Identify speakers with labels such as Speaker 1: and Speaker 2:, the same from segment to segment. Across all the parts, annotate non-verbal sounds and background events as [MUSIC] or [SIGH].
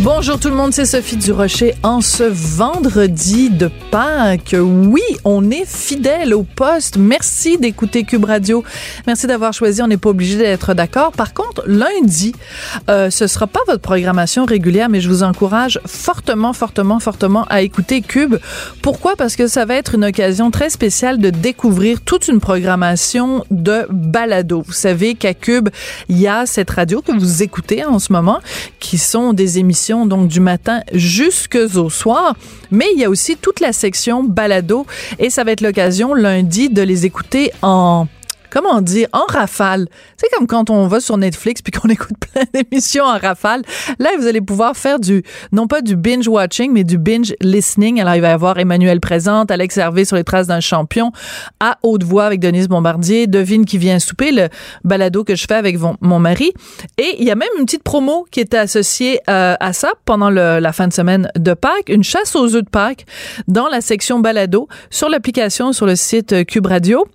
Speaker 1: Bonjour tout le monde, c'est Sophie Durocher. En ce vendredi de Pâques, oui, on est fidèle au poste. Merci d'écouter Cube Radio. Merci d'avoir choisi. On n'est pas obligé d'être d'accord. Par contre, lundi, euh, ce sera pas votre programmation régulière, mais je vous encourage fortement, fortement, fortement à écouter Cube. Pourquoi? Parce que ça va être une occasion très spéciale de découvrir toute une programmation de balado. Vous savez qu'à Cube, il y a cette radio que vous écoutez en ce moment, qui sont des émissions donc du matin jusqu'au soir, mais il y a aussi toute la section balado et ça va être l'occasion lundi de les écouter en comment dire, en rafale. C'est comme quand on va sur Netflix puis qu'on [LAUGHS] écoute plein d'émissions en rafale. Là, vous allez pouvoir faire du, non pas du binge watching, mais du binge listening. Alors, il va y avoir Emmanuel Présente, Alex Hervé sur les traces d'un champion, à haute voix avec Denise Bombardier, Devine qui vient souper, le balado que je fais avec mon mari. Et il y a même une petite promo qui était associée euh, à ça pendant la fin de semaine de Pâques, une chasse aux œufs de Pâques dans la section balado sur l'application sur le site Cube Radio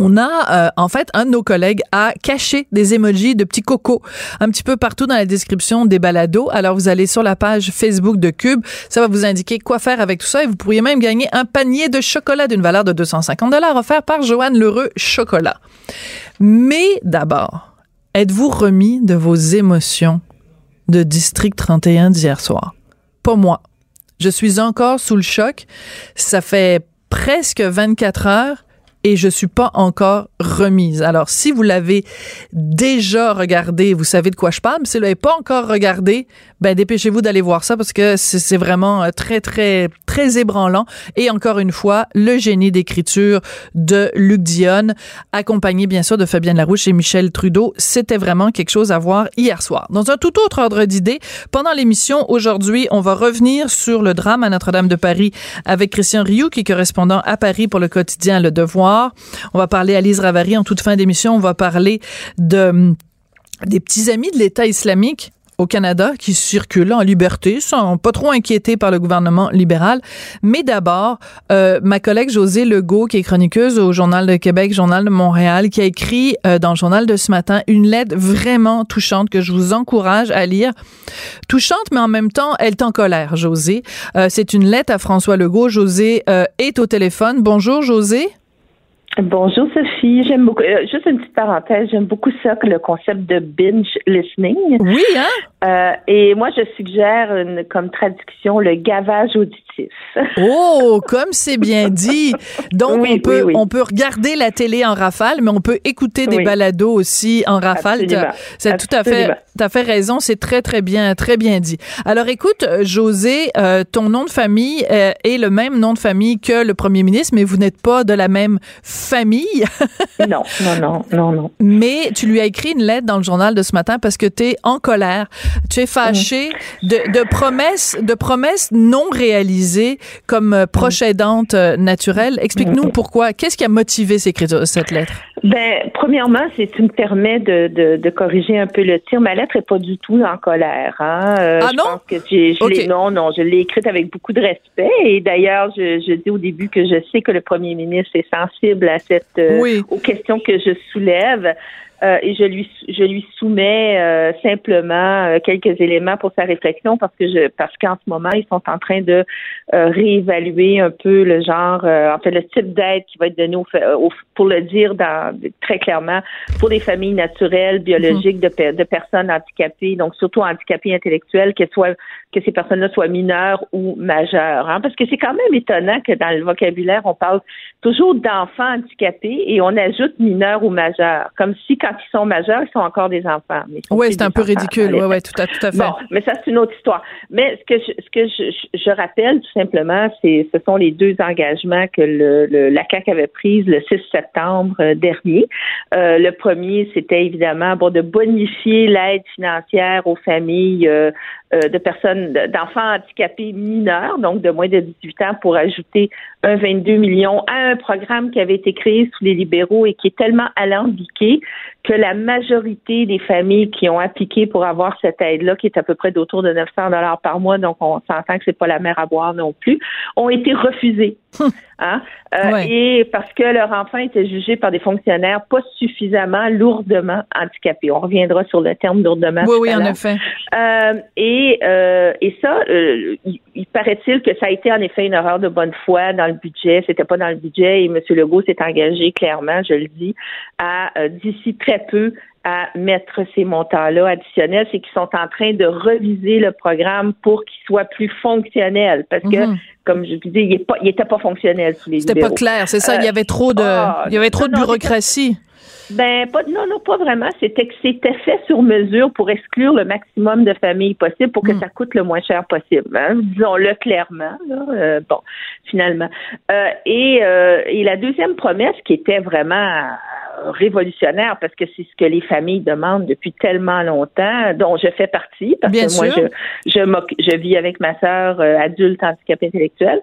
Speaker 1: on a euh, en fait un de nos collègues a caché des emojis de petits cocos un petit peu partout dans la description des balados. Alors vous allez sur la page Facebook de Cube, ça va vous indiquer quoi faire avec tout ça et vous pourriez même gagner un panier de chocolat d'une valeur de 250 dollars offert par Joanne Lheureux Chocolat. Mais d'abord, êtes-vous remis de vos émotions de District 31 d'hier soir? Pas moi. Je suis encore sous le choc. Ça fait presque 24 heures et je suis pas encore remise. Alors, si vous l'avez déjà regardé, vous savez de quoi je parle, mais si vous l'avez pas encore regardé, ben dépêchez-vous d'aller voir ça parce que c'est vraiment euh, très, très, très ébranlant. Et encore une fois, le génie d'écriture de Luc Dionne, accompagné bien sûr de Fabienne Larouche et Michel Trudeau. C'était vraiment quelque chose à voir hier soir. Dans un tout autre ordre d'idée, pendant l'émission aujourd'hui, on va revenir sur le drame à Notre-Dame de Paris avec Christian Rioux, qui est correspondant à Paris pour le quotidien Le Devoir. On va parler à Lise Ravary en toute fin d'émission. On va parler de des petits amis de l'État islamique au Canada qui circulent en liberté, sans pas trop inquiétés par le gouvernement libéral. Mais d'abord, euh, ma collègue Josée Legault, qui est chroniqueuse au Journal de Québec, Journal de Montréal, qui a écrit euh, dans le journal de ce matin une lettre vraiment touchante que je vous encourage à lire. Touchante, mais en même temps, elle est en colère, Josée. Euh, c'est une lettre à François Legault. Josée est au téléphone. Bonjour, Josée.
Speaker 2: Bonjour Sophie, j'aime beaucoup. Euh, juste une petite parenthèse, j'aime beaucoup ça que le concept de binge listening.
Speaker 1: Oui, hein?
Speaker 2: Euh, et moi, je suggère une, comme traduction le gavage auditif.
Speaker 1: Oh, comme c'est bien dit. Donc on peut on peut regarder la télé en rafale, mais on peut écouter des balados aussi en rafale. C'est tout à fait, tu as fait raison. C'est très très bien, très bien dit. Alors écoute, José, euh, ton nom de famille est le même nom de famille que le premier ministre, mais vous n'êtes pas de la même famille. [LAUGHS]
Speaker 2: non, non, non, non, non.
Speaker 1: Mais tu lui as écrit une lettre dans le journal de ce matin parce que tu es en colère. Tu es fâché de, de, promesses, de promesses non réalisées comme euh, proche aidante euh, naturelle. Explique-nous pourquoi. Qu'est-ce qui a motivé cette lettre?
Speaker 2: Ben, premièrement, c'est tu me permets de, de, de, corriger un peu le tir. Ma lettre est pas du tout en colère. Hein.
Speaker 1: Euh, ah non? Pense
Speaker 2: que je non, non, je l'ai écrite avec beaucoup de respect. Et d'ailleurs, je, je dis au début que je sais que le premier ministre est sensible à cette euh, aux questions que je soulève. Euh, et je lui je lui soumets euh, simplement euh, quelques éléments pour sa réflexion parce que je parce qu'en ce moment ils sont en train de réévaluer un peu le genre en fait le type d'aide qui va être donné au, pour le dire dans très clairement pour les familles naturelles biologiques de, de personnes handicapées donc surtout handicapées intellectuelles qu'elles soient que ces personnes-là soient mineures ou majeures hein, parce que c'est quand même étonnant que dans le vocabulaire on parle toujours d'enfants handicapés et on ajoute mineurs ou majeurs comme si quand quand ils sont majeurs, ils sont encore des enfants.
Speaker 1: Oui, c'est un peu ridicule. Oui, oui, tout à, tout à fait.
Speaker 2: Bon, mais ça, c'est une autre histoire. Mais ce que je, ce que je, je rappelle tout simplement, c'est ce sont les deux engagements que le, la CAC avait pris le 6 septembre euh, dernier. Euh, le premier, c'était évidemment bon de bonifier l'aide financière aux familles euh, euh, de personnes, d'enfants handicapés mineurs, donc de moins de 18 ans, pour ajouter un 22 millions à un programme qui avait été créé sous les libéraux et qui est tellement alambiqué que la majorité des familles qui ont appliqué pour avoir cette aide-là, qui est à peu près d'autour de 900 dollars par mois, donc on s'entend que c'est pas la mer à boire non plus, ont été refusées. Hein? Euh, et parce que leur enfant était jugé par des fonctionnaires pas suffisamment lourdement handicapés. On reviendra sur le terme lourdement.
Speaker 1: Oui, oui, en effet.
Speaker 2: Euh, et, euh, et ça, il, paraît-il que ça a été en effet une erreur de bonne foi dans le budget. C'était pas dans le budget et M. Legault s'est engagé clairement, je le dis, à d'ici très peu à mettre ces montants-là additionnels, c'est qu'ils sont en train de reviser le programme pour qu'il soit plus fonctionnel. Parce que, mhm. comme je disais, il n'était pas, pas fonctionnel sous les
Speaker 1: C'était pas clair, c'est ça. il y avait trop de, ah, il y avait trop de bureaucratie.
Speaker 2: Ben, pas, non, non, pas vraiment. C'était que c'était fait sur mesure pour exclure le maximum de familles possible pour que hmm. ça coûte le moins cher possible. Hein. Disons-le clairement. Euh, bon, finalement. Euh, et, euh, et la deuxième promesse qui était vraiment révolutionnaire parce que c'est ce que les familles demandent depuis tellement longtemps, dont je fais partie parce que moi je je, je vis avec ma sœur euh, adulte handicapée intellectuelle,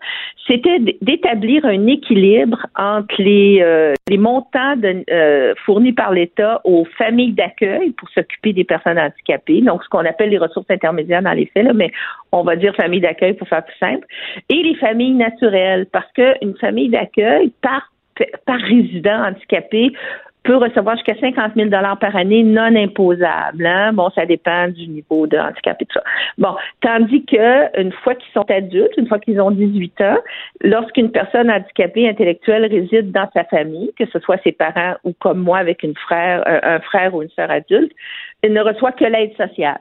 Speaker 2: c'était d'établir un équilibre entre les euh, les montants de, euh, fournis par l'État aux familles d'accueil pour s'occuper des personnes handicapées, donc ce qu'on appelle les ressources intermédiaires dans les faits, là, mais on va dire famille d'accueil pour faire plus simple, et les familles naturelles parce qu'une famille d'accueil par par résident handicapé peut recevoir jusqu'à 50 000 par année non imposables. Hein? Bon, ça dépend du niveau de handicap et tout ça. Bon, tandis que une fois qu'ils sont adultes, une fois qu'ils ont 18 ans, lorsqu'une personne handicapée intellectuelle réside dans sa famille, que ce soit ses parents ou comme moi avec une frère, un frère ou une sœur adulte, il ne reçoit que l'aide sociale.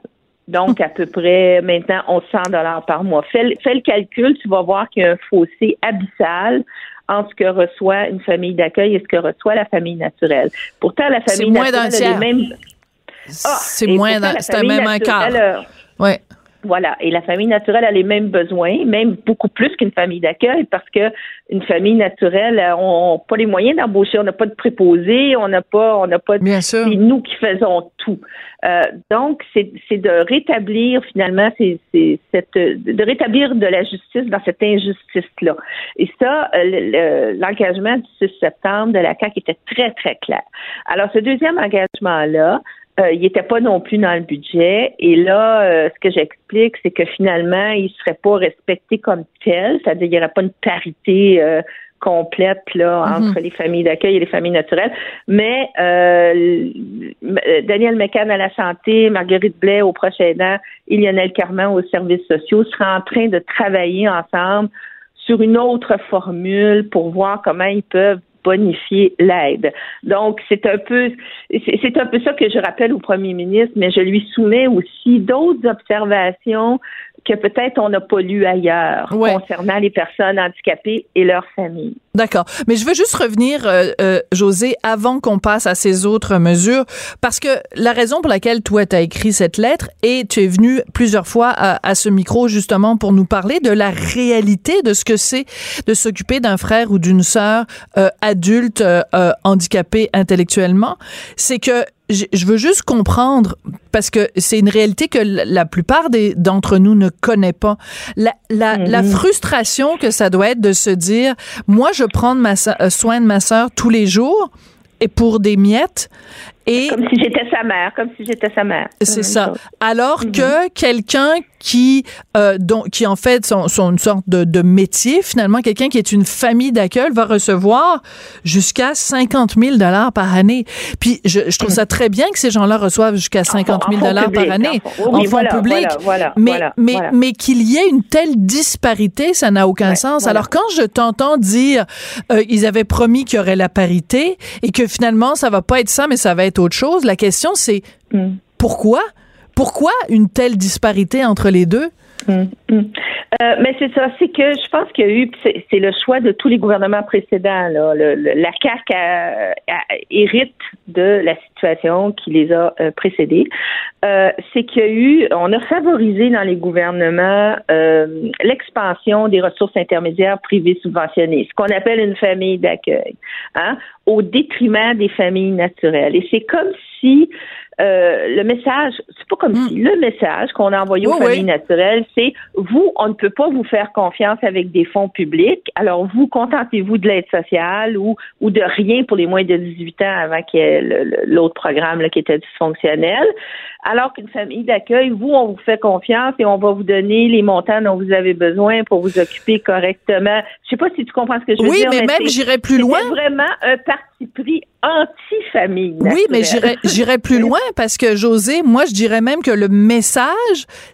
Speaker 2: Donc, à peu près maintenant 1100 dollars par mois. Fais, fais, le calcul, tu vas voir qu'il y a un fossé abyssal entre ce que reçoit une famille d'accueil et ce que reçoit la famille naturelle. Pourtant, la famille naturelle a les mêmes.
Speaker 1: Ah, c'est moins c'est même un quart. Ouais.
Speaker 2: Voilà. Et la famille naturelle a les mêmes besoins, même beaucoup plus qu'une famille d'accueil, parce que une famille naturelle, euh, on n'a pas les moyens d'embaucher, on n'a pas de préposés, on n'a pas, on n'a pas.
Speaker 1: Bien sûr.
Speaker 2: C'est nous qui faisons tout. Euh, donc, c'est, de rétablir finalement, c'est, cette, de rétablir de la justice dans cette injustice-là. Et ça, euh, l'engagement du 6 septembre de la CAQ était très très clair. Alors, ce deuxième engagement-là, euh, il n'était pas non plus dans le budget. Et là, euh, ce que j'explique, c'est que finalement, il ne serait pas respecté comme tel, c'est-à-dire qu'il n'y aurait pas une parité euh, complète là mhm. entre les familles d'accueil et les familles naturelles. Mais Daniel McCann à la santé, Marguerite Blais au prochain aidant et Lionel Carman aux services sociaux seraient en train de travailler ensemble sur une autre formule pour voir comment ils peuvent bonifier l'aide. Donc, c'est un peu, c'est un peu ça que je rappelle au premier ministre, mais je lui soumets aussi d'autres observations que peut-être on n'a pas lu ailleurs concernant les personnes handicapées et leurs familles.
Speaker 1: D'accord. Mais je veux juste revenir, euh, euh, José, avant qu'on passe à ces autres mesures, parce que la raison pour laquelle toi, tu as écrit cette lettre et tu es venu plusieurs fois à, ce micro justement pour nous parler de la réalité de ce que c'est de s'occuper d'un frère ou d'une sœur euh, adulte handicapé intellectuellement, c'est que je veux juste comprendre parce que c'est une réalité que la plupart d'entre nous ne connaît pas. La, la, la, mm-hmm. frustration que ça doit être de se dire, moi, je prends ma, euh, soin de ma sœur tous les jours et pour des miettes et
Speaker 2: comme si j'étais sa mère, comme si j'étais sa mère.
Speaker 1: C'est ça. Alors mm-hmm. que quelqu'un qui, euh, donc, qui en fait sont, sont une sorte de, de métier, finalement, quelqu'un qui est une famille d'accueil va recevoir jusqu'à 50 000 dollars par année. Puis je, je, trouve ça très bien que ces gens-là reçoivent jusqu'à 50 000 dollars par année en, fonds publics. mais mais, mais qu'il y ait une telle disparité, ça n'a aucun sens. Alors quand je t'entends dire euh, ils avaient promis qu'il y aurait la parité et que finalement ça va pas être ça, mais ça va être autre chose, la question c'est mm. pourquoi? Pourquoi une telle disparité entre les deux?
Speaker 2: Hum, hum. Euh, mais c'est ça, c'est que je pense qu'il y a eu, c'est le choix de tous les gouvernements précédents. Là. la CAQ hérite de la situation qui les a euh, précédés. Euh, c'est qu'il y a eu, on a favorisé dans les gouvernements l'expansion des ressources intermédiaires privées subventionnées, ce qu'on appelle une famille d'accueil, hein, au détriment des familles naturelles. Et c'est comme si euh, le message, c'est pas comme hmm. si le message qu'on a envoyé aux familles naturelles, c'est vous, on ne peut pas vous faire confiance avec des fonds publics, alors vous contentez-vous de l'aide sociale ou, ou de rien pour les moins de 18 ans avant qu'il y ait l'autre programme là, qui était dysfonctionnel. Alors qu'une famille d'accueil, vous, on vous fait confiance et on va vous donner les montants dont vous avez besoin pour vous occuper correctement. Je sais pas si tu comprends ce que je veux
Speaker 1: dire.
Speaker 2: Oui,
Speaker 1: mais, même j'irais plus loin.
Speaker 2: C'est vraiment un parti pris anti-famille.
Speaker 1: Oui, mais j'irais plus [LAUGHS] loin parce que José, moi je dirais même que le message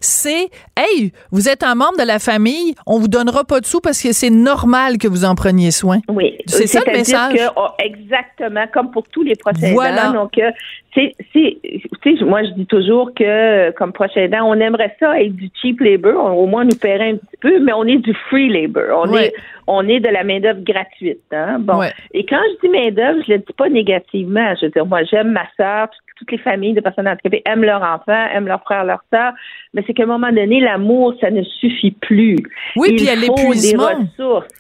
Speaker 1: c'est hey, vous êtes un membre de la famille, on vous donnera pas de sous parce que c'est normal que vous en preniez soin.
Speaker 2: Oui,
Speaker 1: c'est ça le message.
Speaker 2: Que, oh, exactement comme pour tous les procédés. Voilà. Donc euh, c'est moi je dis toujours que comme aidant, on aimerait ça être du cheap labor, au moins nous paierait un petit peu, mais on est du free labor. On est on est de la main d'œuvre gratuite. Hein? Bon, et quand je dis main d'œuvre, je le dis pas négativement. Je veux dire, moi j'aime ma sœur, toutes les familles de personnes handicapées aiment leurs enfants, aiment leurs frères, leurs sœurs, mais c'est qu'à un moment donné, l'amour, ça ne suffit plus.
Speaker 1: Oui, puis il y a l'épuisement.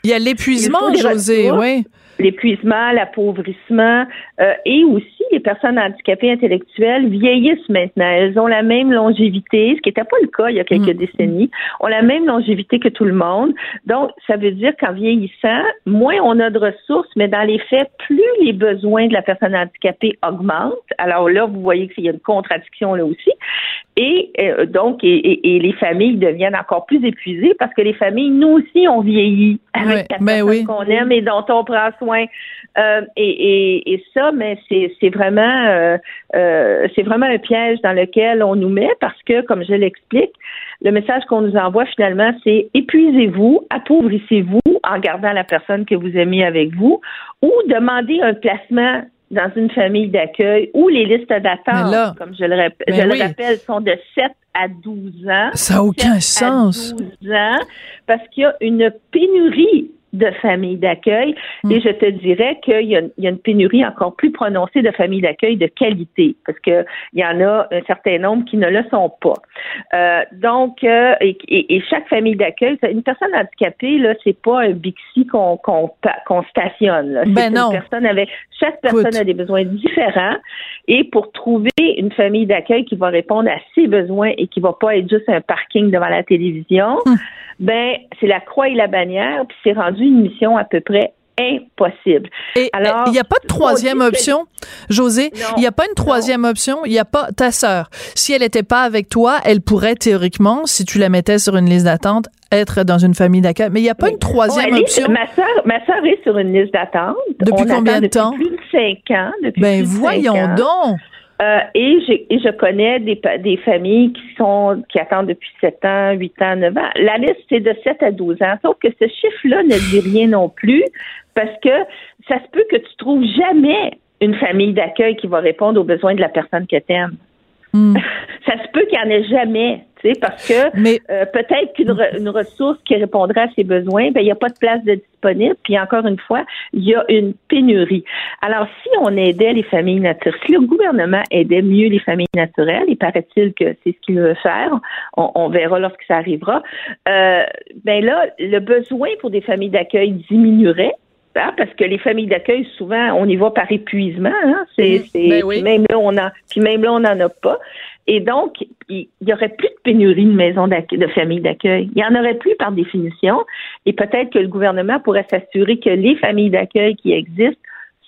Speaker 1: Il y a l'épuisement, José, oui
Speaker 2: l'épuisement, l'appauvrissement euh, et aussi les personnes handicapées intellectuelles vieillissent maintenant. Elles ont la même longévité, ce qui n'était pas le cas il y a quelques mm. décennies, ont la même longévité que tout le monde. Donc, ça veut dire qu'en vieillissant, moins on a de ressources, mais dans les faits, plus les besoins de la personne handicapée augmentent. Alors là, vous voyez qu'il y a une contradiction là aussi. Et euh, donc, et, les familles deviennent encore plus épuisées parce que les familles, nous aussi, ont vieilli avec la ben personne qu'on aime et dont on prend soin. Euh, et, et, ça, mais c'est vraiment euh, c'est vraiment un piège dans lequel on nous met parce que, comme je l'explique, le message qu'on nous envoie finalement, c'est épuisez-vous, appauvrissez-vous en gardant la personne que vous aimez avec vous, ou demandez un placement dans une famille d'accueil où les listes d'attente, comme je le, rappelle, sont de 7 à 12 ans.
Speaker 1: Ça n'a aucun sens.
Speaker 2: 12 ans, parce qu'il y a une pénurie de familles d'accueil. Mm. Et je te dirais qu'il y, a une pénurie encore plus prononcée de familles d'accueil de qualité, parce qu'il y en a un certain nombre qui ne le sont pas. Euh, donc, euh, et, chaque famille d'accueil, une personne handicapée, là, c'est pas un Bixi qu'on qu'on stationne. Là.
Speaker 1: Ben non.
Speaker 2: Une personne avec, chaque personne a des besoins différents. Et pour trouver une famille d'accueil qui va répondre à ses besoins et qui va pas être juste un parking devant la télévision, hum. ben c'est la croix et la bannière, puis c'est rendu une mission à peu près impossible.
Speaker 1: Et Alors, il n'y a pas de troisième option, José. Il n'y a pas une troisième option? Il n'y a pas ta sœur. Si elle n'était pas avec toi, elle pourrait théoriquement, si tu la mettais sur une liste d'attente, être dans une famille d'accueil. Mais il n'y a pas une troisième option?
Speaker 2: Ma sœur, ma sœur est sur une liste d'attente.
Speaker 1: Depuis combien de temps?
Speaker 2: Depuis plus de cinq ans. Depuis
Speaker 1: ben voyons donc.
Speaker 2: Euh, et, je connais des, familles qui sont qui attendent depuis 7 ans, 8 ans, 9 ans. La liste, c'est de 7 à 12 ans. Sauf que ce chiffre-là ne dit rien non plus parce que ça se peut que tu trouves jamais une famille d'accueil qui va répondre aux besoins de la personne que tu. Hmm. [LAUGHS] ça se peut qu'il n'y en ait jamais parce que euh, peut-être qu'une ressource qui répondrait à ses besoins, ben, il n'y a pas de place de disponible. Puis encore une fois, il y a une pénurie. Alors, si on aidait les familles naturelles, si le gouvernement aidait mieux les familles naturelles, il paraît-il que c'est ce qu'il veut faire, on, verra lorsque ça arrivera, euh, ben là, le besoin pour des familles d'accueil diminuerait hein, parce que les familles d'accueil, souvent, on y va par épuisement. Hein? C'est, ben même là, on a, puis même là, on n'en a pas. Et donc, il y aurait plus de pénurie de maisons de familles d'accueil. Il y en aurait plus par définition. Et peut-être que le gouvernement pourrait s'assurer que les familles d'accueil qui existent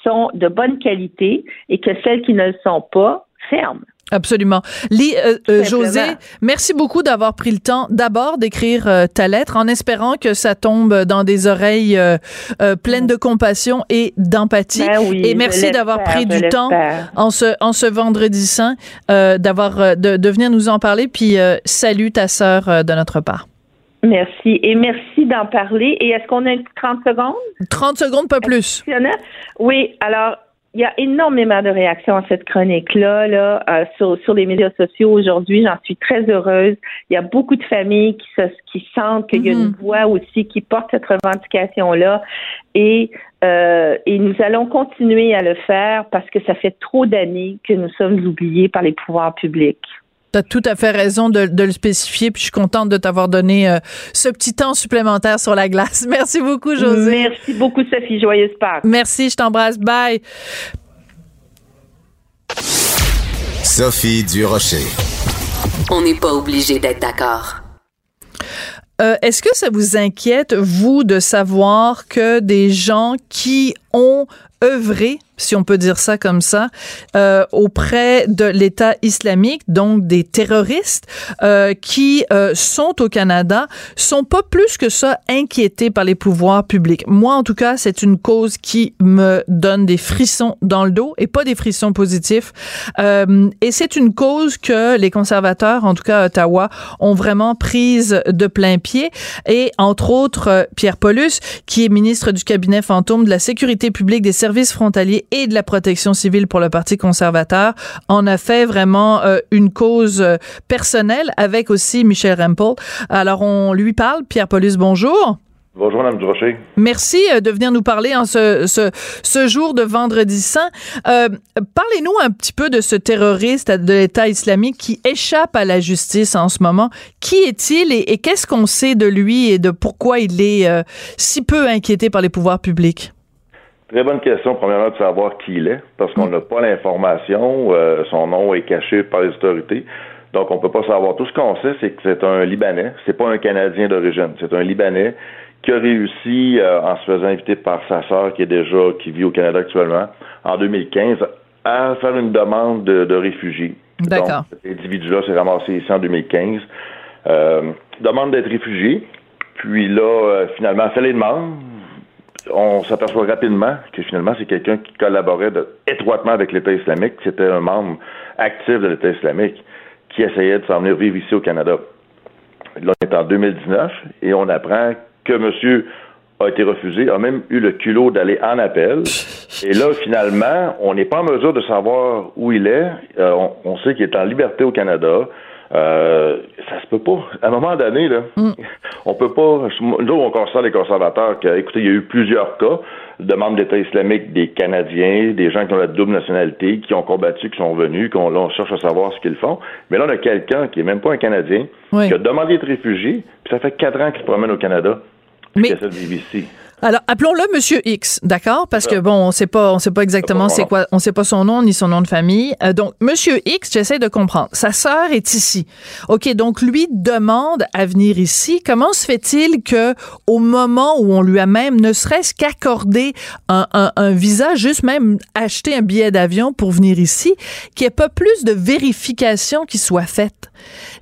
Speaker 2: sont de bonne qualité et que celles qui ne le sont pas ferment.
Speaker 1: Absolument. Lee, euh, euh, José, merci beaucoup d'avoir pris le temps d'abord d'écrire euh, ta lettre en espérant que ça tombe dans des oreilles pleines de compassion et d'empathie.
Speaker 2: Ben
Speaker 1: et merci d'avoir pris du temps en ce, en ce vendredi saint, d'avoir de, de, venir nous en parler. Puis salut ta sœur de notre part.
Speaker 2: Merci. Et merci d'en parler. Et est-ce qu'on a 30 secondes?
Speaker 1: 30 secondes, pas plus.
Speaker 2: Oui. Alors, il y a énormément de réactions à cette chronique-là là, euh, sur, sur les médias sociaux aujourd'hui. J'en suis très heureuse. Il y a beaucoup de familles qui, se, qui sentent qu'il y a une mm-hmm. voix aussi qui porte cette revendication-là. Et, euh, et nous allons continuer à le faire parce que ça fait trop d'années que nous sommes oubliés par les pouvoirs publics.
Speaker 1: Tu as tout à fait raison de, le spécifier, puis je suis contente de t'avoir donné euh, ce petit temps supplémentaire sur la glace. [LAUGHS] Merci beaucoup, José.
Speaker 2: Merci beaucoup, Sophie. Joyeuse Pâques.
Speaker 1: Merci, je t'embrasse. Bye.
Speaker 3: Sophie Durocher.
Speaker 4: On n'est pas obligé d'être d'accord.
Speaker 1: Euh, est-ce que ça vous inquiète, vous, de savoir que des gens qui ont œuvré si on peut dire ça comme ça, euh, auprès de l'État islamique, donc des terroristes euh, qui euh, sont au Canada, sont pas plus que ça inquiétés par les pouvoirs publics. Moi, en tout cas, c'est une cause qui me donne des frissons dans le dos et pas des frissons positifs. Euh, et c'est une cause que les conservateurs, en tout cas à Ottawa, ont vraiment prise de plein pied. Et entre autres, euh, Pierre Paulus, qui est ministre du cabinet fantôme de la sécurité publique des services frontaliers et de la protection civile pour le Parti conservateur en a fait vraiment euh, une cause euh, personnelle avec aussi Michel Rempel. Alors, on lui parle. Pierre Paulus, bonjour.
Speaker 5: Bonjour, Mme Durocher.
Speaker 1: Merci euh, de venir nous parler en ce, ce, ce jour de Vendredi Saint. Parlez-nous un petit peu de ce terroriste de l'État islamique qui échappe à la justice en ce moment. Qui est-il et, et qu'est-ce qu'on sait de lui et de pourquoi il est si peu inquiété par les pouvoirs publics?
Speaker 5: Très bonne question, premièrement, de savoir qui il est, parce qu'on n'a pas l'information. Euh, son nom est caché par les autorités. Donc, on peut pas savoir. Tout ce qu'on sait, c'est que c'est un Libanais. C'est pas un Canadien d'origine. C'est un Libanais qui a réussi, euh, en se faisant inviter par sa sœur, qui est déjà, qui vit au Canada actuellement, en 2015, à faire une demande de, de réfugié.
Speaker 1: D'accord.
Speaker 5: Cet individu-là s'est ramassé ici en 2015. Euh, demande d'être réfugié. Puis là, euh, finalement, fait les demandes on s'aperçoit rapidement que finalement, c'est quelqu'un qui collaborait étroitement avec l'État islamique, c'était un membre actif de l'État islamique, qui essayait de s'en venir vivre ici au Canada. Là, on est en 2019 et on apprend que monsieur a été refusé, a même eu le culot d'aller en appel. Et là, finalement, on n'est pas en mesure de savoir où il est. Euh, on, sait qu'il est en liberté au Canada. Euh, ça se peut pas. À un moment donné, là, mm. on peut pas. Nous, on constate les conservateurs que, écoutez, il y a eu plusieurs cas de membres d'État islamique, des Canadiens, des gens qui ont la double nationalité, qui ont combattu, qui sont venus, qu'on on cherche à savoir ce qu'ils font. Mais là, on a quelqu'un qui est même pas un Canadien, qui a demandé d'être réfugié, puis ça fait quatre ans qu'il se promène au Canada, Mais... essaie de vivre ici.
Speaker 1: Alors, appelons-le Monsieur X, d'accord? Parce que bon, on sait pas, on sait pas exactement c'est quoi, on sait pas son nom ni son nom de famille. Euh, donc, Monsieur X, j'essaie de comprendre. Sa sœur est ici. Ok, donc lui demande à venir ici. Comment se fait-il que, au moment où on lui a même, ne serait-ce qu'accordé un, un, visa, juste même acheter un billet d'avion pour venir ici, qu'il n'y ait pas plus de vérification qui soit faite?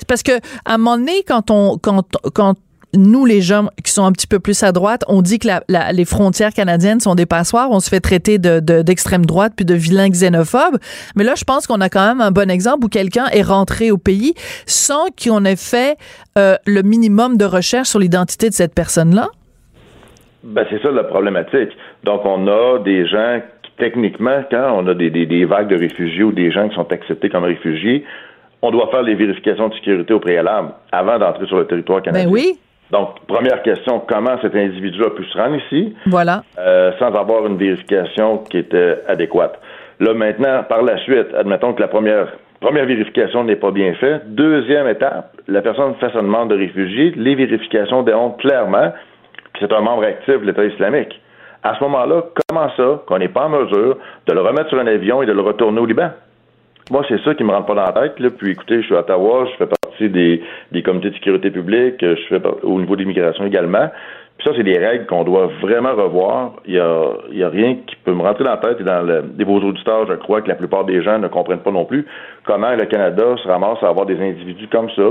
Speaker 1: Parce que à un moment donné, quand on, quand, quand nous, les gens qui sont un petit peu plus à droite, on dit que la, les frontières canadiennes sont des passoires. On se fait traiter d'extrême de, droite puis de vilains xénophobes. Mais là, je pense qu'on a quand même un bon exemple où quelqu'un est rentré au pays sans qu'on ait fait euh, le minimum de recherche sur l'identité de cette personne-là.
Speaker 5: Ben, c'est ça la problématique. Donc, on a des gens qui, techniquement, quand on a des, des, des vagues de réfugiés ou des gens qui sont acceptés comme réfugiés, on doit faire les vérifications de sécurité au préalable avant d'entrer sur le territoire ben canadien.
Speaker 1: Ben oui.
Speaker 5: Donc, première question, comment cet individu a pu se rendre ici?
Speaker 1: Voilà.
Speaker 5: Euh, sans avoir une vérification qui était adéquate? Là, maintenant, par la suite, admettons que la première, première vérification n'est pas bien faite. Deuxième étape, la personne fait sa demande de réfugié. Les vérifications démontrent clairement que c'est un membre actif de l'État islamique. À ce moment-là, comment ça qu'on n'est pas en mesure de le remettre sur un avion et de le retourner au Liban? Moi, c'est ça qui me rentre pas dans la tête. Là. Puis écoutez, je suis à Ottawa, je fais des, des comités de sécurité publique, je fais au niveau de l'immigration également. Puis ça, c'est des règles qu'on doit vraiment revoir. Il y a, il y a rien qui peut me rentrer dans la tête et dans le, beaux auditeurs, je crois que la plupart des gens ne comprennent pas non plus comment le Canada se ramasse à avoir des individus comme ça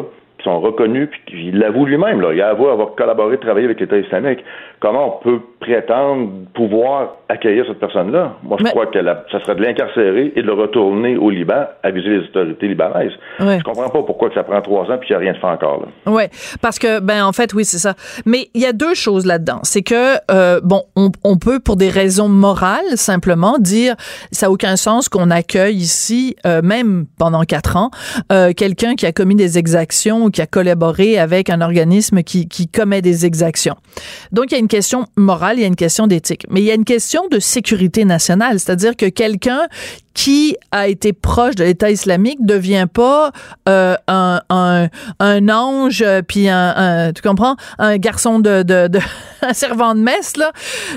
Speaker 5: sont reconnus, puis il l'avoue lui-même. Il avoue avoir collaboré, travaillé avec l'État islamique. Comment on peut prétendre pouvoir accueillir cette personne-là. Moi, je crois que ça serait de l'incarcérer et de le retourner au Liban, abuser les autorités libanaises. Ouais. Je comprends pas pourquoi que ça prend trois ans puis il n'y a rien de fait encore.
Speaker 1: Oui, parce que, ben, en fait, oui, c'est ça. Mais il y a deux choses là-dedans. C'est que, euh, bon, on, on, peut, pour des raisons morales, simplement dire, ça n'a aucun sens qu'on accueille ici, euh, même pendant quatre ans, euh, quelqu'un qui a commis des exactions ou qui a collaboré avec un organisme qui, qui commet des exactions. Donc, il y a une question morale il y a une question d'éthique. Mais il y a une question de sécurité nationale, c'est-à-dire que quelqu'un qui a été proche de l'État islamique ne devient pas euh, un, un, un, ange puis un, tu comprends? Un garçon de, de, de [LAUGHS] un servant de messe là.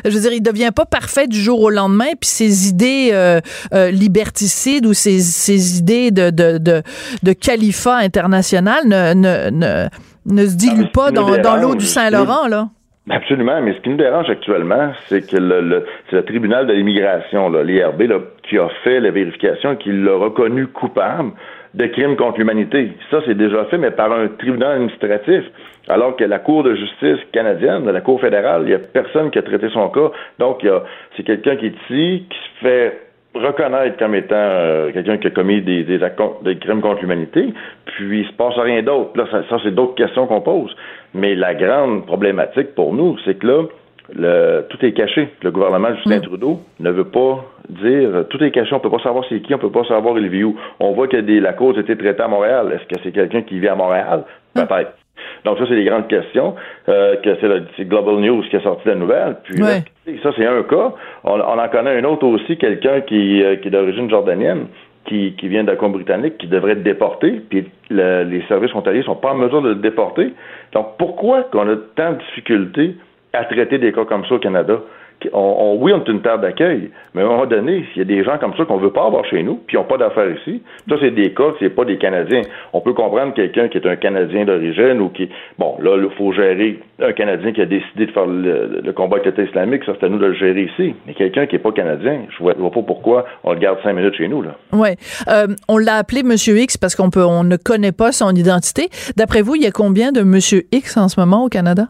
Speaker 1: Je veux dire il devient pas parfait du jour au lendemain puis ses idées euh, euh, liberticides ou ses, ses idées de, de, de, de califat international ne, ne, ne, ne se diluent ah, pas dans, dans l'eau du Saint-Laurent là
Speaker 5: Absolument, mais ce qui nous dérange actuellement, c'est que le, le c'est le tribunal de l'immigration, l'IRB, qui a fait la vérification et qui l'a reconnu coupable de crimes contre l'humanité. Ça, c'est déjà fait, mais par un tribunal administratif. Alors que la Cour de justice canadienne, la Cour fédérale, il n'y a personne qui a traité son cas. Donc, c'est quelqu'un qui est ici, qui se fait reconnaître comme étant euh, quelqu'un qui a commis des, des, des crimes contre l'humanité, puis il se passe rien d'autre. Là, ça c'est d'autres questions qu'on pose. Mais la grande problématique pour nous, c'est que là, le, tout est caché. Le gouvernement de Justin mm. Trudeau ne veut pas dire tout est caché, on peut pas savoir c'est qui, on peut pas savoir il vit où. On voit que des, la cause été traitée à Montréal. Est-ce que c'est quelqu'un qui vit à Montréal? Mm. Peut-être. Donc ça, c'est des grandes questions. Euh, que c'est Global News qui a sorti la nouvelle. Puis ça, c'est un cas. On, en connaît un autre aussi, quelqu'un qui, euh, qui est d'origine jordanienne. Qui, qui vient de la britannique, qui devrait être déporté, puis les services frontaliers sont pas en mesure de le déporter. Donc, pourquoi qu'on a tant de difficultés à traiter des cas comme ça au Canada? On, oui, on est une terre d'accueil, mais à un moment donné, il y a des gens comme ça qu'on veut pas avoir chez nous, puis ils n'ont pas d'affaires ici. Ça, c'est des cas, c'est pas des Canadiens. On peut comprendre quelqu'un qui est un Canadien d'origine ou qui, bon, là, il faut gérer un Canadien qui a décidé de faire le, combat avec l'État islamique, ça, c'est à nous de le gérer ici. Mais quelqu'un qui est pas Canadien, je vois, vois pas pourquoi on le garde cinq minutes chez nous, là.
Speaker 1: Ouais. Euh, on l'a appelé Monsieur X parce qu'on peut, on ne connaît pas son identité. D'après vous, il y a combien de Monsieur X en ce moment au Canada?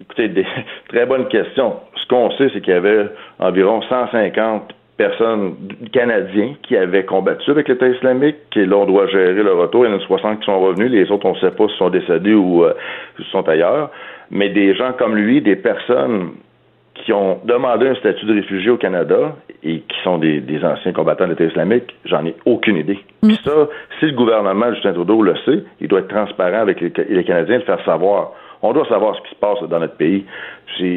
Speaker 5: Écoutez, des, [LAUGHS] très bonne question qu'on sait, c'est qu'il y avait environ 150 personnes canadiens qui avaient combattu avec l'État islamique, et là, on doit gérer le retour. Il y en a 60 qui sont revenus, les autres, on ne sait pas s'ils sont décédés ou euh, sont ailleurs. Mais des gens comme lui, des personnes qui ont demandé un statut de réfugié au Canada et qui sont des, anciens combattants de l'État islamique, j'en ai aucune idée. Mm. Puis ça, si le gouvernement Justin Trudeau le sait, il doit être transparent avec les, les Canadiens et le faire savoir on doit savoir ce qui se passe dans notre pays.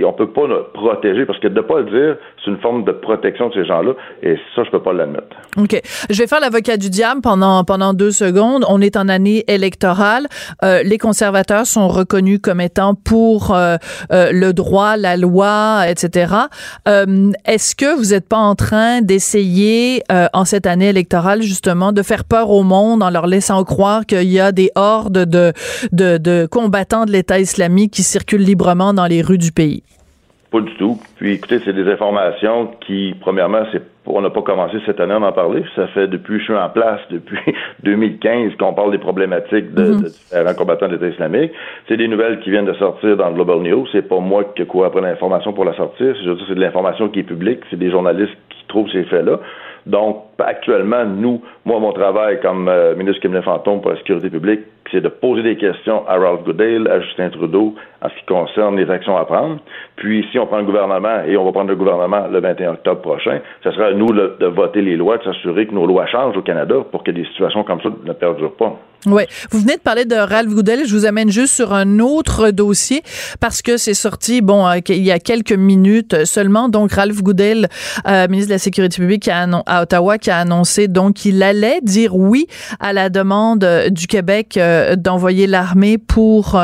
Speaker 5: On peut pas nous protéger, parce que de ne pas le dire, c'est une forme de protection de ces gens-là, et ça, je peux pas l'admettre.
Speaker 1: OK. Je vais faire l'avocat du diable pendant, pendant deux secondes. On est en année électorale. Euh, les conservateurs sont reconnus comme étant pour euh, euh, le droit, la loi, etc. Est-ce que vous n'êtes pas en train d'essayer, en cette année électorale, justement, de faire peur au monde en leur laissant croire qu'il y a des hordes de, de, de combattants de l'État islamique qui circulent librement dans les rues du pays?
Speaker 5: Pas du tout. Puis écoutez, c'est des informations qui, premièrement, c'est on n'a pas commencé cette année à en parler. Ça fait depuis que je suis en place, depuis [LAUGHS] 2015, qu'on parle des problématiques de, mm-hmm. différents combattants de l'État islamique. C'est des nouvelles qui viennent de sortir dans le Global News. C'est pas moi qui cours après l'information pour la sortir. C'est de l'information qui est publique. C'est des journalistes qui trouvent ces faits-là. Donc, actuellement, nous, moi, mon travail comme euh, ministre cabinet fantôme pour la sécurité publique, c'est de poser des questions à Ralph Goodale, à Justin Trudeau, en ce qui concerne les actions à prendre. Puis, si on prend le gouvernement, et on va prendre le gouvernement le 21 octobre prochain, ce sera à nous de voter les lois, de s'assurer que nos lois changent au Canada pour que des situations comme ça ne perdurent pas.
Speaker 1: Oui. Vous venez de parler de Ralph Goodell. Je vous amène juste sur un autre dossier parce que c'est sorti, bon, euh, il y a quelques minutes seulement. Donc, Ralph Goodell, euh, ministre de la Sécurité publique à, Ottawa, qui a annoncé donc qu'il allait dire oui à la demande euh, du Québec d'envoyer l'armée pour,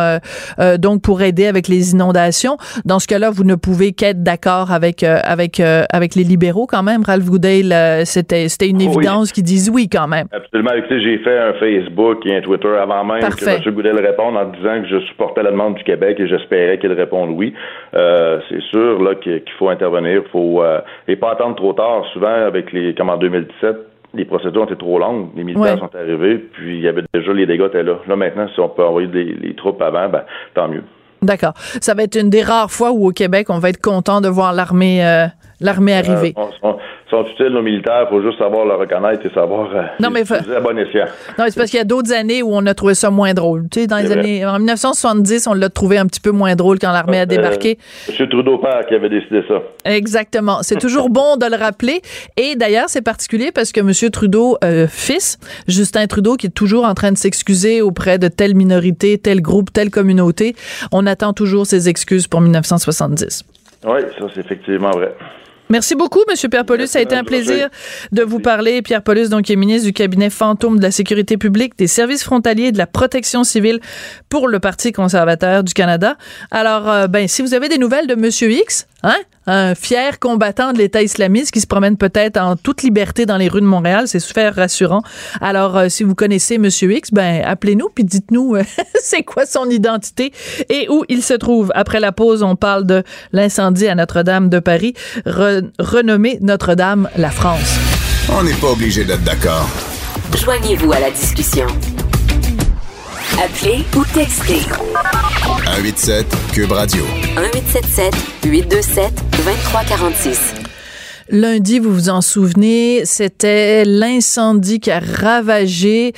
Speaker 1: donc, pour aider avec les inondations. Dans ce cas-là, vous ne pouvez qu'être d'accord avec, avec, avec les libéraux quand même. Ralph Goodell, c'était, c'était une évidence qu'ils disent oui quand même.
Speaker 5: Absolument. Écoutez, j'ai fait un Facebook et un Twitter avant même que M. Goudel réponde en disant que je supportais la demande du Québec et j'espérais qu'il réponde oui. Euh, c'est sûr là qu'il faut intervenir, faut euh, et pas attendre trop tard. Souvent avec les comme en 2017, les procédures ont été trop longues, les militaires sont arrivés, puis il y avait déjà les dégâts étaient là. Là maintenant, si on peut envoyer les, troupes avant, ben tant mieux.
Speaker 1: D'accord. Ça va être une des rares fois où au Québec, on va être content de voir l'armée euh, l'armée arriver.
Speaker 5: Euh, sont utiles, nos militaires. Il faut juste savoir le reconnaître et savoir euh,
Speaker 1: non, mais
Speaker 5: à bon escient.
Speaker 1: Non, c'est parce qu'il y a d'autres années où on a trouvé ça moins drôle. Tu sais, dans les années, en 1970, on l'a trouvé un petit peu moins drôle quand l'armée a débarqué.
Speaker 5: Monsieur Trudeau père qui avait décidé ça.
Speaker 1: Exactement. C'est toujours bon de le rappeler. Et d'ailleurs, c'est particulier parce que Monsieur Trudeau fils, Justin Trudeau, qui est toujours en train de s'excuser auprès de telle minorité, tel groupe, telle communauté, on attend toujours ses excuses pour 1970.
Speaker 5: Oui, ça c'est effectivement vrai.
Speaker 1: Merci beaucoup, Monsieur Pierre Paulus. Ça a été un plaisir de vous parler. Pierre Paulus, donc, qui est ministre du cabinet fantôme de la sécurité publique, des services frontaliers et de la protection civile pour le Parti conservateur du Canada. Alors, euh, ben, si vous avez des nouvelles de Monsieur X, hein, un fier combattant de l'État islamiste qui se promène peut-être en toute liberté dans les rues de Montréal. C'est super rassurant. Alors, euh, si vous connaissez Monsieur X, ben appelez-nous puis dites-nous euh, [LAUGHS] c'est quoi son identité et où il se trouve. Après la pause, on parle de l'incendie à Notre-Dame de Paris, renommé Notre-Dame la France.
Speaker 3: On n'est pas obligé d'être d'accord.
Speaker 4: Joignez-vous à la discussion. Appelez ou textez.
Speaker 3: 187 Cube Radio.
Speaker 4: 1877 827 2346.
Speaker 1: Lundi, vous vous en souvenez, c'était l'incendie qui a ravagé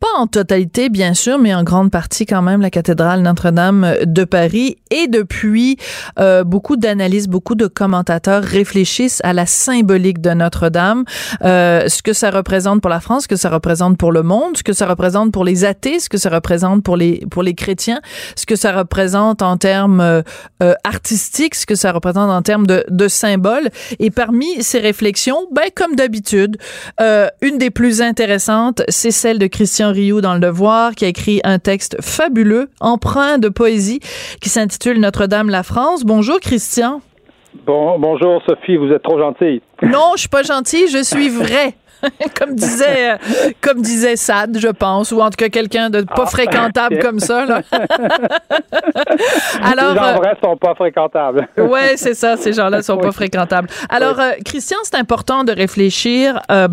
Speaker 1: pas en totalité, bien sûr, mais en grande partie quand même, la cathédrale Notre-Dame de Paris. Et depuis, euh, beaucoup d'analystes, beaucoup de commentateurs réfléchissent à la symbolique de Notre-Dame, euh, ce que ça représente pour la France, ce que ça représente pour le monde, ce que ça représente pour les athées, ce que ça représente pour les pour les chrétiens, ce que ça représente en termes euh, artistiques, ce que ça représente en termes de, de symboles. Et parmi ces réflexions, ben comme d'habitude, une des plus intéressantes, c'est celle de Christian Rioux dans Le Devoir, qui a écrit un texte fabuleux, empreint de poésie, qui s'intitule Notre-Dame la France. Bonjour, Christian.
Speaker 6: Bon, bonjour, Sophie, vous êtes trop gentille.
Speaker 1: Non, je suis pas gentille, je suis vrai. [LAUGHS] comme disait euh, comme disait Sad, je pense, ou en tout cas quelqu'un de pas ah, [LAUGHS] fréquentable comme ça. Là. [LAUGHS]
Speaker 6: Alors, les gens vrais sont pas fréquentables.
Speaker 1: ouais, c'est ça, ces gens-là sont pas fréquentables. Alors, euh, Christian, c'est important de réfléchir euh,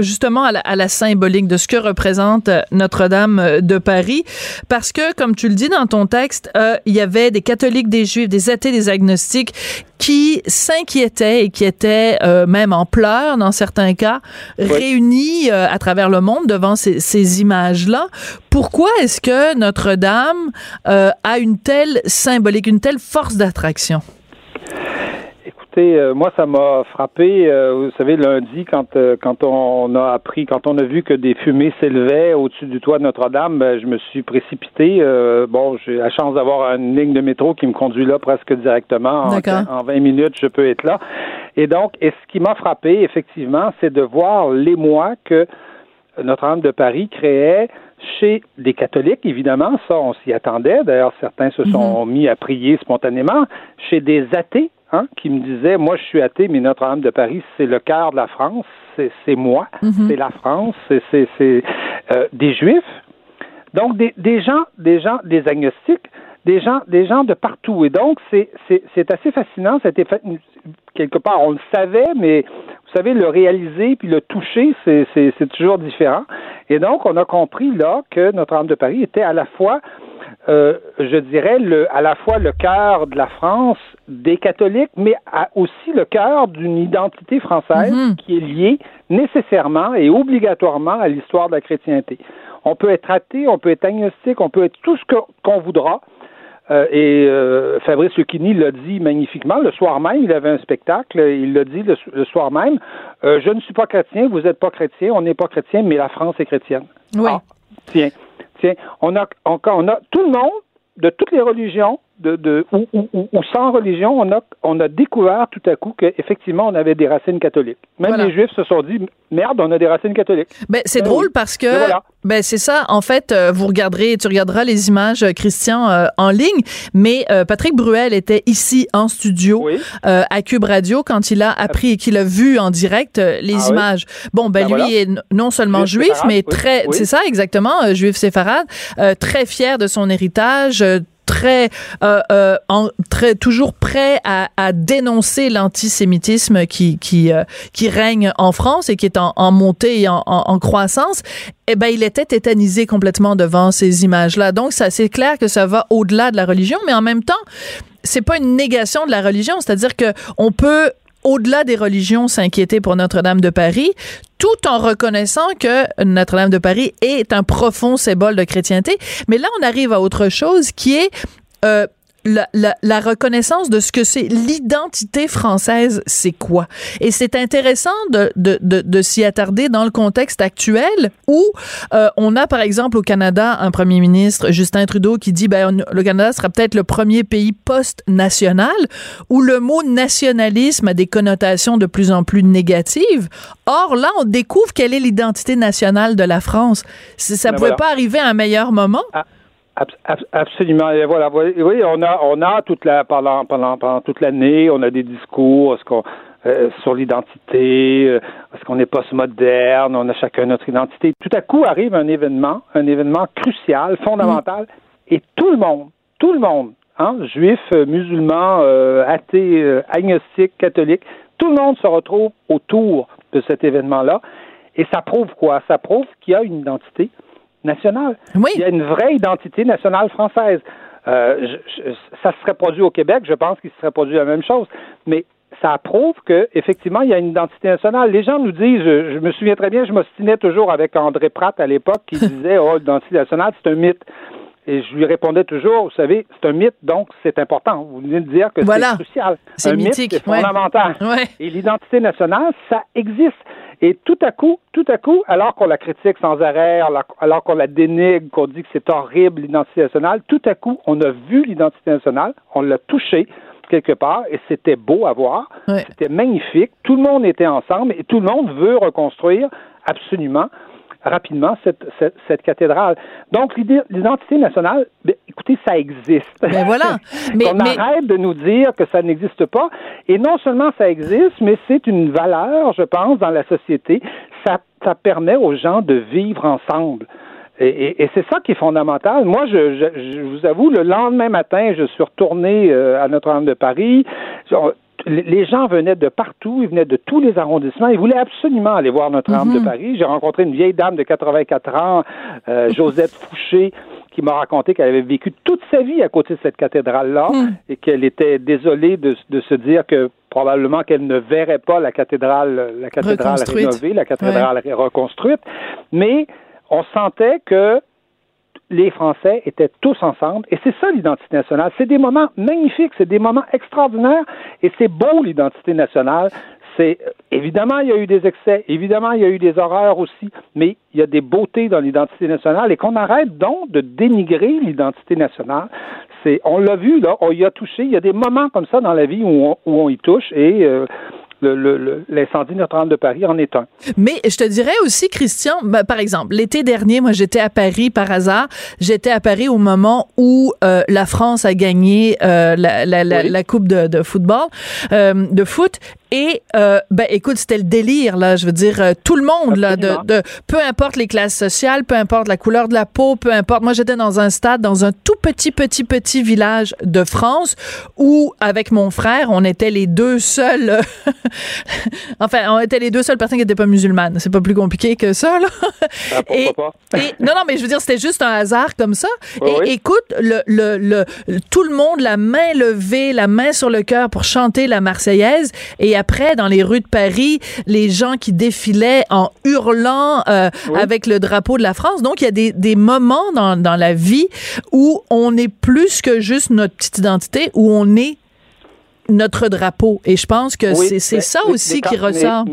Speaker 1: justement à la, à la, symbolique de ce que représente Notre-Dame de Paris, parce que, comme tu le dis dans ton texte, il y avait des catholiques, des juifs, des athées, des agnostiques qui s'inquiétaient et qui étaient même en pleurs dans certains cas réunis euh, à travers le monde devant ces, ces images-là. Pourquoi est-ce que Notre-Dame euh, a une telle symbolique, une telle force d'attraction?
Speaker 6: Euh, moi, ça m'a frappé. Euh, vous savez, lundi, quand euh, quand on a appris, quand on a vu que des fumées s'élevaient au-dessus du toit de Notre-Dame, ben, je me suis précipité. bon, j'ai la chance d'avoir une ligne de métro qui me conduit là presque directement. En, en 20 minutes, je peux être là. Et donc, et ce qui m'a frappé, effectivement, c'est de voir l'émoi que Notre-Dame de Paris créait chez des catholiques, évidemment, ça, on s'y attendait. D'ailleurs, certains se sont mhm. mis à prier spontanément. Chez des athées, hein, qui me disaient, moi, je suis athée, mais Notre-Dame de Paris, c'est le cœur de la France, c'est moi, mhm. c'est la France, c'est euh, des Juifs. Donc, des, des gens, des gens, des agnostiques, des gens, des gens de partout. Et donc, c'est assez fascinant. C'était quelque part, on le savait, mais vous savez, le réaliser puis le toucher, c'est toujours différent. Et donc, on a compris là que Notre-Dame de Paris était à la fois, euh, je dirais, le, à la fois le cœur de la France des catholiques, mais aussi le cœur d'une identité française mm-hmm. qui est liée nécessairement et obligatoirement à l'histoire de la chrétienté. On peut être athée, on peut être agnostique, on peut être tout ce qu'on voudra, euh, et euh, Fabrice Lucchini l'a dit magnifiquement. Le soir même, il avait un spectacle. Il l'a dit le, soir même. Je ne suis pas chrétien, vous n'êtes pas chrétien, on n'est pas chrétien, mais la France est chrétienne.
Speaker 1: Oui. Ah,
Speaker 6: tiens, on a, on, on a tout le monde de toutes les religions de, de ou, ou, ou, sans religion, on a, on a découvert tout à coup qu'effectivement, on avait des racines catholiques. Même les Juifs se sont dit, merde, on a des racines catholiques.
Speaker 1: Ben, c'est ben drôle parce que, ben, c'est ça. En fait, euh, vous regarderez, tu regarderas les images, euh, Christian, euh, en ligne, mais Patrick Bruel était ici en studio à Cube Radio quand il a appris et qu'il a vu en direct les ah images. Bon, ben, ben lui est non seulement juif, mais très, c'est ça exactement, juif séfarade, très fier de son héritage, très, euh, euh, en, très toujours prêt à, à dénoncer l'antisémitisme qui qui euh, qui règne en France et qui est en, en montée et en, en, croissance. Eh ben, il était tétanisé complètement devant ces images-là. Donc, ça, c'est clair que ça va au-delà de la religion, mais en même temps, c'est pas une négation de la religion. C'est-à-dire que on peut au-delà des religions, s'inquiéter pour Notre-Dame de Paris, tout en reconnaissant que Notre-Dame de Paris est un profond symbole de chrétienté. Mais là, on arrive à autre chose qui est euh, la, reconnaissance de ce que c'est l'identité française, c'est quoi? Et c'est intéressant de, de, de, s'y attarder dans le contexte actuel où euh, on a, par exemple, au Canada, un premier ministre, Justin Trudeau, qui dit, ben, le Canada sera peut-être le premier pays post-national où le mot nationalisme a des connotations de plus en plus négatives. Or, là, on découvre quelle est l'identité nationale de la France. Ça ne ben pouvait pas arriver à un meilleur moment.
Speaker 6: Ah, absolument. Et voilà. Oui, on a, on a toute la pendant pendant, pendant toute l'année, on a des discours, est-ce qu'on euh, sur l'identité, euh, est-ce qu'on est postmoderne, on a chacun notre identité. Tout à coup arrive un événement, un événement crucial, fondamental, mm. et tout le monde, tout le monde, hein, juifs, musulmans, euh, athées, agnostiques, catholiques, tout le monde se retrouve autour de cet événement-là. Et ça prouve quoi? Ça prouve qu'il y a une identité nationale.
Speaker 1: Oui.
Speaker 6: Il y a une vraie identité nationale française. Euh, ça se serait produit au Québec, je pense qu'il se serait produit la même chose. Mais ça prouve qu'effectivement, il y a une identité nationale. Les gens nous disent, je, me souviens très bien, je m'ostinais toujours avec André Pratt à l'époque qui [LAUGHS] disait, oh, l'identité nationale, c'est un mythe. Et je lui répondais toujours, vous savez, c'est un mythe, donc c'est important. Vous venez de dire que c'est crucial.
Speaker 1: C'est mythique.
Speaker 6: c'est fondamental.
Speaker 1: Ouais.
Speaker 6: Et l'identité nationale, ça existe. Et tout à coup, tout à coup, alors qu'on la critique sans arrêt, alors qu'on la dénigre, qu'on dit que c'est horrible l'identité nationale, tout à coup, on a vu l'identité nationale, on l'a touchée quelque part et c'était beau à voir, c'était magnifique, tout le monde était ensemble et tout le monde veut reconstruire absolument rapidement cette, cette, cathédrale. Donc, l'identité nationale, ben, écoutez, ça existe.
Speaker 1: Ben voilà. [LAUGHS]
Speaker 6: mais, On arrête de nous dire que ça n'existe pas. Et non seulement ça existe, mais c'est une valeur, je pense, dans la société. Ça, ça permet aux gens de vivre ensemble. Et, et, c'est ça qui est fondamental. Moi, je, je, je, vous avoue, le lendemain matin, je suis retourné euh, à Notre-Dame de Paris les gens venaient de partout, ils venaient de tous les arrondissements, ils voulaient absolument aller voir Notre-Dame de mhm. Paris. J'ai rencontré une vieille dame de 84 ans, euh, [LAUGHS] Josette Fouché, qui m'a raconté qu'elle avait vécu toute sa vie à côté de cette cathédrale-là mhm. et qu'elle était désolée de, se dire que probablement qu'elle ne verrait pas la cathédrale, la cathédrale rénovée, la cathédrale reconstruite. Mais on sentait que les Français étaient tous ensemble. Et c'est ça l'identité nationale. C'est des moments magnifiques, c'est des moments extraordinaires. Et c'est beau l'identité nationale. C'est évidemment il y a eu des excès, évidemment il y a eu des horreurs aussi, mais il y a des beautés dans l'identité nationale et qu'on arrête donc de dénigrer l'identité nationale. C'est, on l'a vu là, on y a touché. Il y a des moments comme ça dans la vie où on, y touche et euh, l'incendie Notre-Dame de Paris en est un.
Speaker 1: Mais je te dirais aussi, Christian, ben, par exemple, l'été dernier, moi j'étais à Paris par hasard. J'étais à Paris au moment où euh, la France a gagné euh, la, la, la, Coupe de, de football, euh, de foot. Et euh, ben écoute, c'était le délire là. Je veux dire, euh, tout le monde là, de, de, peu importe les classes sociales, peu importe la couleur de la peau, peu importe. Moi, j'étais dans un stade, dans un tout petit petit petit village de France où, avec mon frère, on était les deux seuls. [LAUGHS] enfin, on était les deux seules personnes qui n'étaient pas musulmanes. C'est pas plus compliqué que ça là.
Speaker 6: Ah, et,
Speaker 1: et, non non, mais je veux dire, c'était juste un hasard comme ça. et écoute, le, le, le tout le monde, la main levée, la main sur le cœur pour chanter la Marseillaise et après, dans les rues de Paris, les gens qui défilaient en hurlant euh, avec le drapeau de la France. Donc, il y a des, des moments dans, dans la vie où on est plus que juste notre petite identité, où on est notre drapeau. Et je pense que c'est ça aussi qui ressort.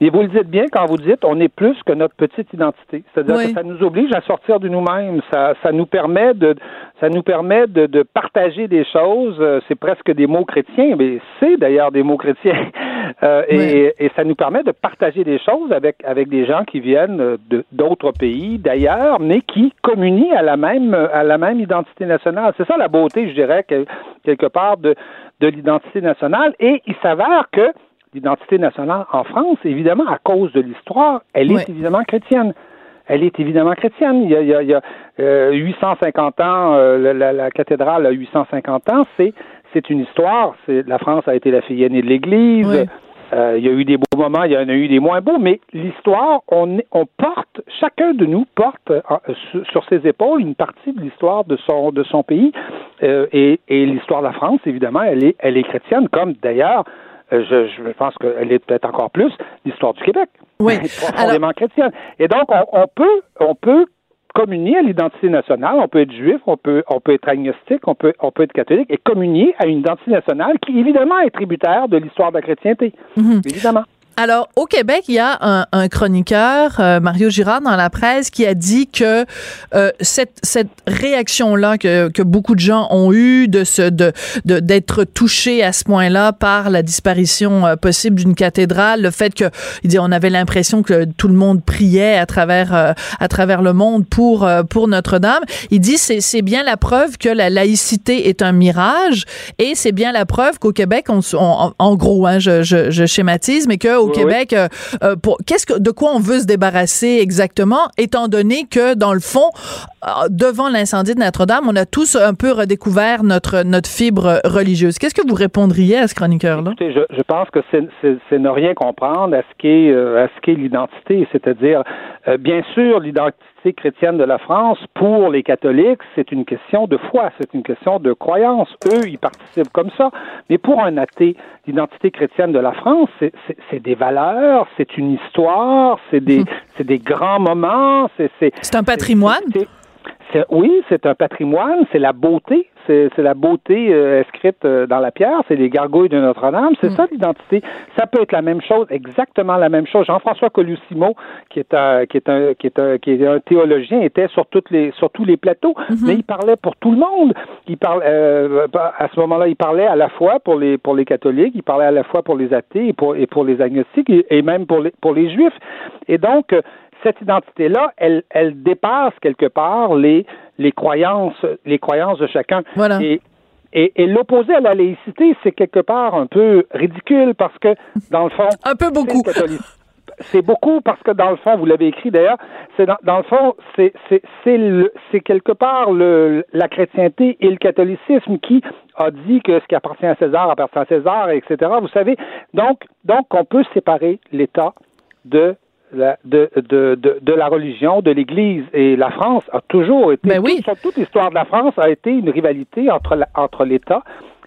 Speaker 6: Et vous le dites bien quand vous dites on est plus que notre petite identité. C'est-à-dire que ça nous oblige à sortir de nous-mêmes. Ça, ça nous permet de ça nous permet de, de partager des choses. Euh, c'est presque des mots chrétiens, mais c'est d'ailleurs des mots chrétiens. [LAUGHS] Euh, et, et, ça nous permet de partager des choses avec avec des gens qui viennent de d'autres pays, d'ailleurs, mais qui communient à la même à la même identité nationale. C'est ça la beauté, je dirais, quelque part de de l'identité nationale. Et il s'avère que l'identité nationale en France, évidemment, à cause de l'histoire, elle est évidemment chrétienne. elle est évidemment chrétienne. Il y a, il y a, il y a 850 ans, la, la, cathédrale a 850 ans, c'est c'est une histoire. C'est la France a été la fille aînée de l'Église. Euh, il y a eu des beaux moments, il y en a eu des moins beaux, mais l'histoire, on, on porte, chacun de nous porte euh, sur ses épaules une partie de l'histoire de son de son pays. Euh, et, et l'histoire de la France, évidemment, elle est elle est chrétienne, comme d'ailleurs, je, je pense qu'elle est peut-être encore plus l'histoire du Québec.
Speaker 1: Oui. [LAUGHS]
Speaker 6: Profondément chrétienne. Et donc, on, on peut on peut communier à l'identité nationale. On peut être juif, on peut, on peut être agnostique, on peut, on peut être catholique et communier à une identité nationale qui, évidemment, est tributaire de l'histoire de la chrétienté. Mhm. Évidemment.
Speaker 1: Alors, au Québec, il y a un, un chroniqueur, euh, Mario Girard, dans la presse, qui a dit que euh, cette, cette réaction-là que, que beaucoup de gens ont eue de se de d'être touchés à ce point-là par la disparition euh, possible d'une cathédrale, le fait que il dit on avait l'impression que tout le monde priait à travers à travers le monde pour pour Notre-Dame. Il dit c'est c'est bien la preuve que la laïcité est un mirage et c'est bien la preuve qu'au Québec, on, en gros, hein, je, je, je schématise, mais que au Québec, euh, euh, pour qu'est-ce que de quoi on veut se débarrasser exactement, étant donné que dans le fond, euh, devant l'incendie de Notre-Dame, on a tous un peu redécouvert notre notre fibre religieuse. Qu'est-ce que vous répondriez à ce chroniqueur-là?
Speaker 6: Je, je, pense que c'est ne rien comprendre à ce qu'est à ce qu'est l'identité, c'est-à-dire bien sûr l'identité chrétienne de la France, pour les catholiques, c'est une question de foi, c'est une question de croyance. Eux, ils participent comme ça. Mais pour un athée, l'identité chrétienne de la France, c'est des valeurs, c'est une histoire, c'est des, mhm. des grands moments.
Speaker 1: C'est un patrimoine.
Speaker 6: Oui, c'est un patrimoine, c'est la beauté, c'est la beauté euh, inscrite euh, dans la pierre, c'est les gargouilles de Notre-Dame, c'est mm. ça l'identité. Ça peut être la même chose, exactement la même chose. Jean-François Colussimo, qui est un qui est un qui est un qui est un théologien, était sur toutes les sur tous les plateaux, mm-hmm. mais il parlait pour tout le monde. Il parle euh, à ce moment-là, il parlait à la fois pour les pour les catholiques, il parlait à la fois pour les athées et pour et pour les agnostiques et, et même pour les pour les juifs. Et donc cette identité-là, elle, elle dépasse quelque part les, les croyances, les croyances de chacun.
Speaker 1: Voilà.
Speaker 6: Et, et, l'opposé à la laïcité, c'est quelque part un peu ridicule parce que, dans le fond.
Speaker 1: un peu beaucoup.
Speaker 6: C'est beaucoup parce que dans le fond, vous l'avez écrit d'ailleurs, c'est dans, dans, le fond, c'est c'est quelque part le, la chrétienté et le catholicisme qui a dit que ce qui appartient à César appartient à César, etc. Vous savez, donc donc on peut séparer l'État de la, de, de, de, de, la religion, de l'Église. Et la France a toujours été,
Speaker 1: ben oui.
Speaker 6: toute, toute l'histoire de la France a été une rivalité entre, entre l'État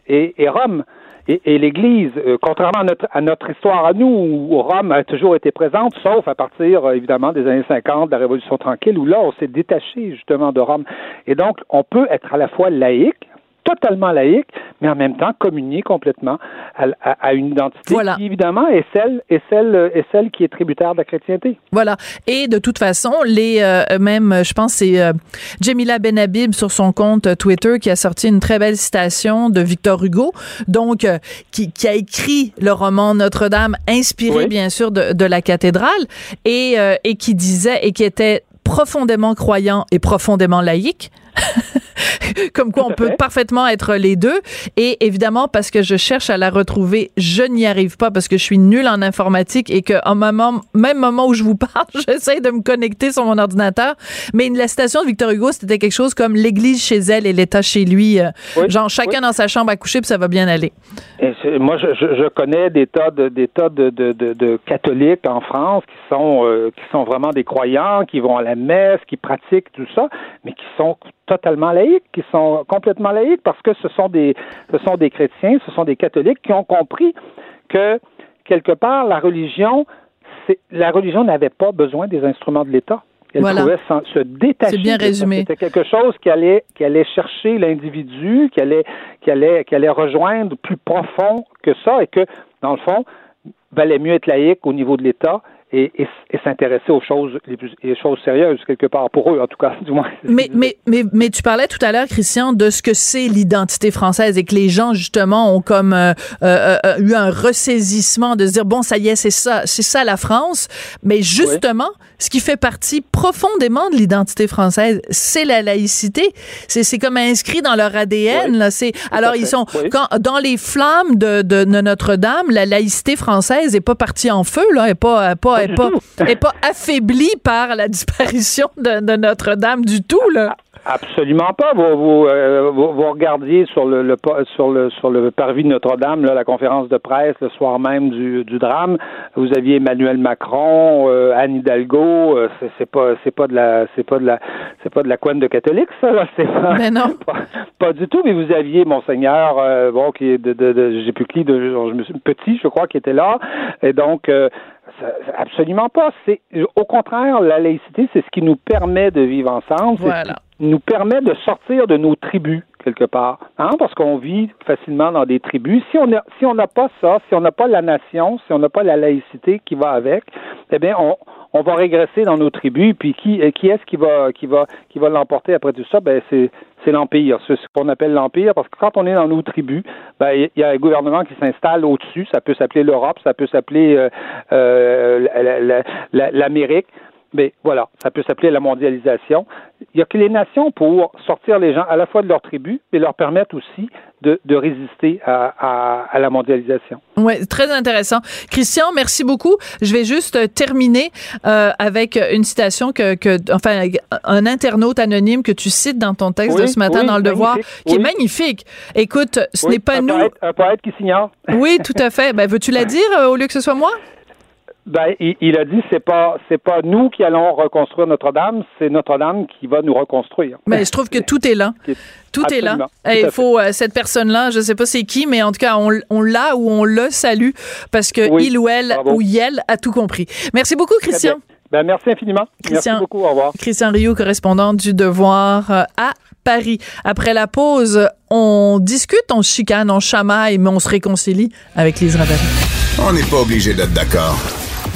Speaker 6: et, et, Rome. Et, et l'Église, euh, contrairement à notre, à notre histoire à nous, où Rome a toujours été présente, sauf à partir, euh, évidemment, des années 50, de la Révolution tranquille, où là, on s'est détaché, justement, de Rome. Et donc, on peut être à la fois laïque, totalement laïque, mais en même temps communier complètement à, une identité qui, évidemment, est celle, est, celle, est celle qui est tributaire de la chrétienté.
Speaker 1: Voilà. Et de toute façon, les euh, même, je pense, c'est euh, Jamila Benhabib sur son compte Twitter qui a sorti une très belle citation de Victor Hugo, donc euh, qui, qui, a écrit le roman Notre-Dame, inspiré bien sûr de, de, la cathédrale, et, et qui disait et qui était profondément croyant et profondément laïque. [LAUGHS] [LAUGHS] comme quoi on peut parfaitement être les deux. Et évidemment, parce que je cherche à la retrouver, je n'y arrive pas parce que je suis nulle en informatique et qu'en moment, même moment où je vous [LAUGHS] parle, [LAUGHS] j'essaie de me connecter sur mon ordinateur. Mais la citation de Victor Hugo, c'était quelque chose comme l'Église chez elle et l'État chez lui. Euh, genre chacun dans sa chambre à coucher, puis ça va bien aller.
Speaker 6: moi, je, je, connais des tas de des tas de, de, de, catholiques en France qui sont euh, qui sont vraiment des croyants, qui vont à la messe, qui pratiquent tout ça, mais qui sont totalement laïcs, qui sont complètement laïcs parce que ce sont des, ce sont des chrétiens, ce sont des catholiques qui ont compris que quelque part la religion, la religion n'avait pas besoin des instruments de l'État. Elle pouvait se détacher.
Speaker 1: C'est bien résumé.
Speaker 6: C'était quelque chose qui allait, qui allait chercher l'individu, qui allait, qui allait, qui allait rejoindre plus profond que ça, et que dans le fond, valait mieux être laïque au niveau de l'État et, s'intéresser aux choses les, plus, les choses sérieuses quelque part pour eux en tout cas [LAUGHS] du moins.
Speaker 1: Mais mais mais mais tu parlais tout à l'heure Christian de ce que c'est l'identité française et que les gens justement ont comme euh, euh, euh, eu un ressaisissement de se dire bon ça y est c'est ça c'est ça la France. Mais justement ce qui fait partie profondément de l'identité française c'est la laïcité. C'est c'est comme inscrit dans leur ADN là. C'est alors ils sont quand dans les flammes de, de, Notre-Dame la laïcité française est pas partie en feu là est pas pas pas, est pas, est pas affaiblie par la disparition de, de Notre-Dame du tout, là.
Speaker 6: Absolument pas. Vous, euh, vous, vous, regardiez sur le, le, sur le sur le parvis de Notre-Dame la conférence de presse le soir même du, du drame. Vous aviez Emmanuel Macron, euh, Anne Hidalgo. Euh, c'est pas c'est pas de la c'est pas de la c'est pas de la couenne de catholique ça. Là.
Speaker 1: Pas, mais non. [LAUGHS]
Speaker 6: Pas, du tout. Mais vous aviez monseigneur bon qui est de, de, de j'ai plus qui de je me suis petit je crois qui était là et donc absolument pas. C'est au contraire la laïcité, c'est ce qui nous permet de vivre ensemble.
Speaker 1: Voilà
Speaker 6: nous permet de sortir de nos tribus quelque part, hein, parce qu'on vit facilement dans des tribus. Si on a, si on n'a pas ça, si on n'a pas la nation, si on n'a pas la laïcité qui va avec, eh bien, on, on va régresser dans nos tribus. Puis qui, qui est-ce qui va, qui va, qui va l'emporter après tout ça? Ben c'est, c'est l'empire, c'est ce qu'on appelle l'empire, parce que quand on est dans nos tribus, ben il y a un gouvernement qui s'installe au-dessus. Ça peut s'appeler l'Europe, ça peut s'appeler euh, euh, l'Amérique. Mais voilà, ça peut s'appeler la mondialisation. Il n'y a que les nations pour sortir les gens à la fois de leur tribu et leur permettre aussi de, de résister à, à, à, la mondialisation.
Speaker 1: Oui, très intéressant. Christian, merci beaucoup. Je vais juste euh, terminer euh, avec une citation que, que, enfin, un internaute anonyme que tu cites dans ton texte de ce matin dans Le Devoir, qui est magnifique. Écoute, ce n'est pas
Speaker 6: un
Speaker 1: nous.
Speaker 6: Poète, un poète qui s'ignore.
Speaker 1: Oui, tout à fait. Ben, veux-tu la dire euh, au lieu que ce soit moi?
Speaker 6: Ben, il, a dit c'est pas c'est pas nous qui allons reconstruire Notre-Dame, c'est Notre-Dame qui va nous reconstruire.
Speaker 1: Mais je trouve que tout est là. Tout est là. Et il faut euh, cette personne-là, je sais pas c'est qui, mais en tout cas on, on l'a ou on le salue parce que il ou elle ou elle a tout compris. Merci beaucoup Christian.
Speaker 6: Ben, merci infiniment.
Speaker 1: Christian,
Speaker 6: merci beaucoup. Au revoir.
Speaker 1: Christian Rio, correspondant du Devoir euh, à Paris. Après la pause, on discute, on chicane, on chamaille, mais on se réconcilie avec Lise Ravary.
Speaker 3: On n'est pas obligé d'être d'accord.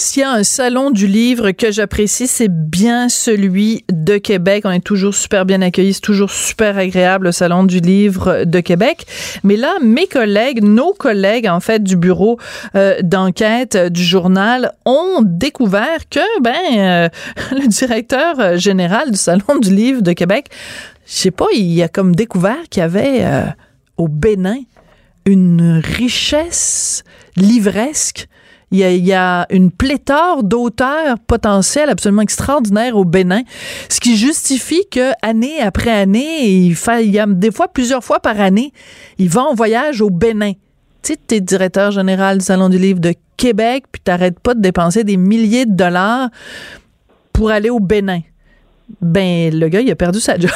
Speaker 1: S'il y a un salon du livre que j'apprécie, c'est bien celui de Québec. On est toujours super bien accueillis, c'est toujours super agréable le salon du livre de Québec. Mais là, mes collègues, nos collègues en fait du bureau euh, d'enquête du journal ont découvert que ben euh, [LAUGHS] le directeur général du salon du livre de Québec, je sais pas, il a comme découvert qu'il y avait euh, au Bénin une richesse livresque il y a, une pléthore d'auteurs potentiels absolument extraordinaires au Bénin, ce qui justifie que année après année, il, fait, y a des fois plusieurs fois par année, il va en voyage au Bénin. Tu sais, t'es directeur général du Salon du Livre de Québec, puis t'arrêtes pas de dépenser des milliers de dollars pour aller au Bénin. Ben, le gars, il a perdu sa [LAUGHS] job.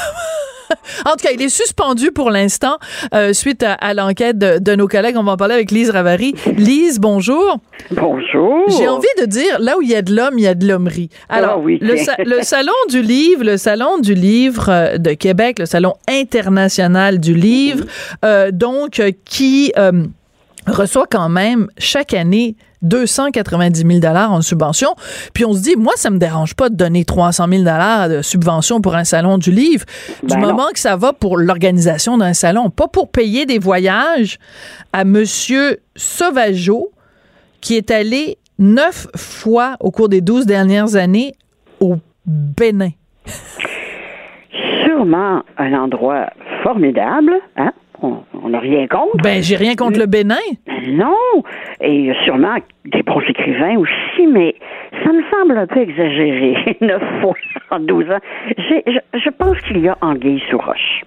Speaker 1: [LAUGHS] en tout cas, il est suspendu pour l'instant euh, suite à, l'enquête de, nos collègues. On va en parler avec Lise Ravary. Lise, bonjour.
Speaker 7: Bonjour.
Speaker 1: J'ai envie de dire, là où il y a de l'homme, il y a de l'hommerie. Alors,
Speaker 7: oui.
Speaker 1: le, le, [LAUGHS] Salon du Livre, le Salon du Livre euh, de Québec, le Salon international du livre, euh, donc, qui reçoit quand même chaque année 290 000 dollars en subvention. Puis on se dit, moi, ça me dérange pas de donner 300 000 dollars de subvention pour un salon du livre, du ben moment que ça va pour l'organisation d'un salon, pas pour payer des voyages à Monsieur Sauvageau, qui est allé neuf fois au cours des douze dernières années au Bénin.
Speaker 7: Sûrement un endroit formidable, hein? On n'a rien contre.
Speaker 1: Ben, j'ai rien contre le Bénin.
Speaker 7: Non, et sûrement des bons écrivains aussi, mais ça me semble un peu exagéré, [LAUGHS] neuf fois en douze ans. Je, je, pense qu'il y a anguille sous roche.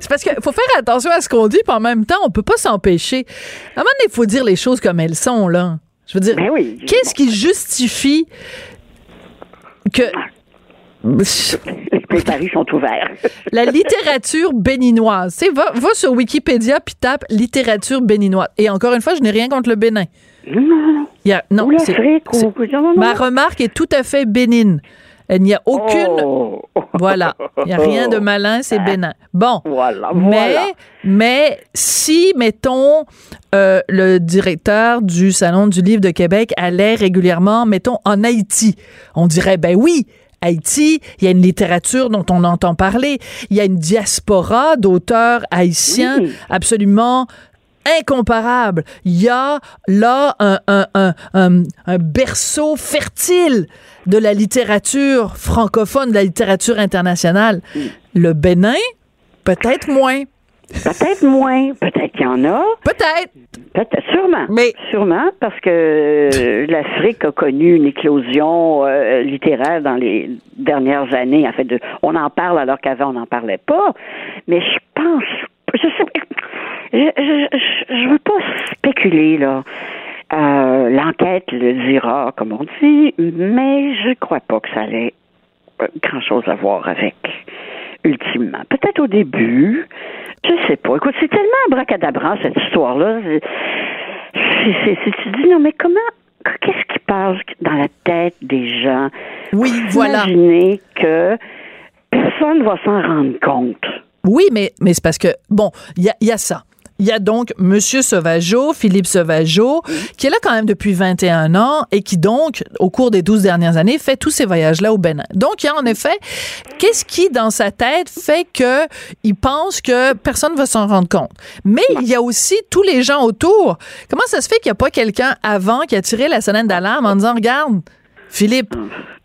Speaker 1: C'est parce qu'il faut faire attention à ce qu'on dit, puis en même temps, on peut pas s'empêcher. À un moment il faut dire les choses comme elles sont, là. Je veux dire,
Speaker 7: ben oui,
Speaker 1: qu'est-ce qui justifie que ah. [LAUGHS]
Speaker 7: Les paris sont ouverts. [LAUGHS]
Speaker 1: la littérature béninoise. Tu va, va sur Wikipédia puis tape littérature béninoise. Et encore une fois, je n'ai rien contre le Bénin.
Speaker 7: Non, non,
Speaker 1: Il y a, non, Ma remarque est tout à fait bénine. Il n'y a aucune.
Speaker 7: Oh. [LAUGHS]
Speaker 1: Voilà. Il n'y a rien de malin, c'est bénin. Bon.
Speaker 7: Voilà.
Speaker 1: Mais, mais si, mettons, euh, le directeur du Salon du Livre de Québec allait régulièrement, mettons, en Haïti, on dirait, ben oui, Haïti, il y a une littérature dont on entend parler, il y a une diaspora d'auteurs haïtiens absolument incomparable. Il y a là un, un, un, un, berceau fertile de la littérature francophone, de la littérature internationale. Le Bénin, peut-être moins.
Speaker 7: Peut-être moins, peut-être qu'il y en a.
Speaker 1: Peut-être.
Speaker 7: Peut-être, sûrement. Mais sûrement parce que l'Afrique a connu une éclosion euh, littéraire dans les dernières années. En fait, de, on en parle alors qu'avant on n'en parlait pas. Mais je pense, je sais, je, je, veux pas spéculer là. Euh, L'enquête le dira, comme on dit, mais je crois pas que ça allait euh, grand chose à voir avec ultimement. Peut-être au début, je sais pas. Écoute, c'est tellement abracadabra cette histoire-là. Tu dis non, mais comment qu'est-ce qui passe dans la tête des gens?
Speaker 1: Oui, voilà.
Speaker 7: Imaginez que personne va s'en rendre compte.
Speaker 1: Oui, mais, mais c'est parce que, bon, il y a, y a ça il y a donc Monsieur Sauvageau, Philippe Sauvageau, qui est là quand même depuis 21 ans et qui donc, au cours des 12 dernières années, fait tous ces voyages-là au Bénin. Donc, il y a en effet, qu'est-ce qui, dans sa tête, fait que il pense que personne va s'en rendre compte? Mais il y a aussi tous les gens autour. Comment ça se fait qu'il n'y a pas quelqu'un avant qui a tiré la sonnette d'alarme en disant, regarde, Philippe,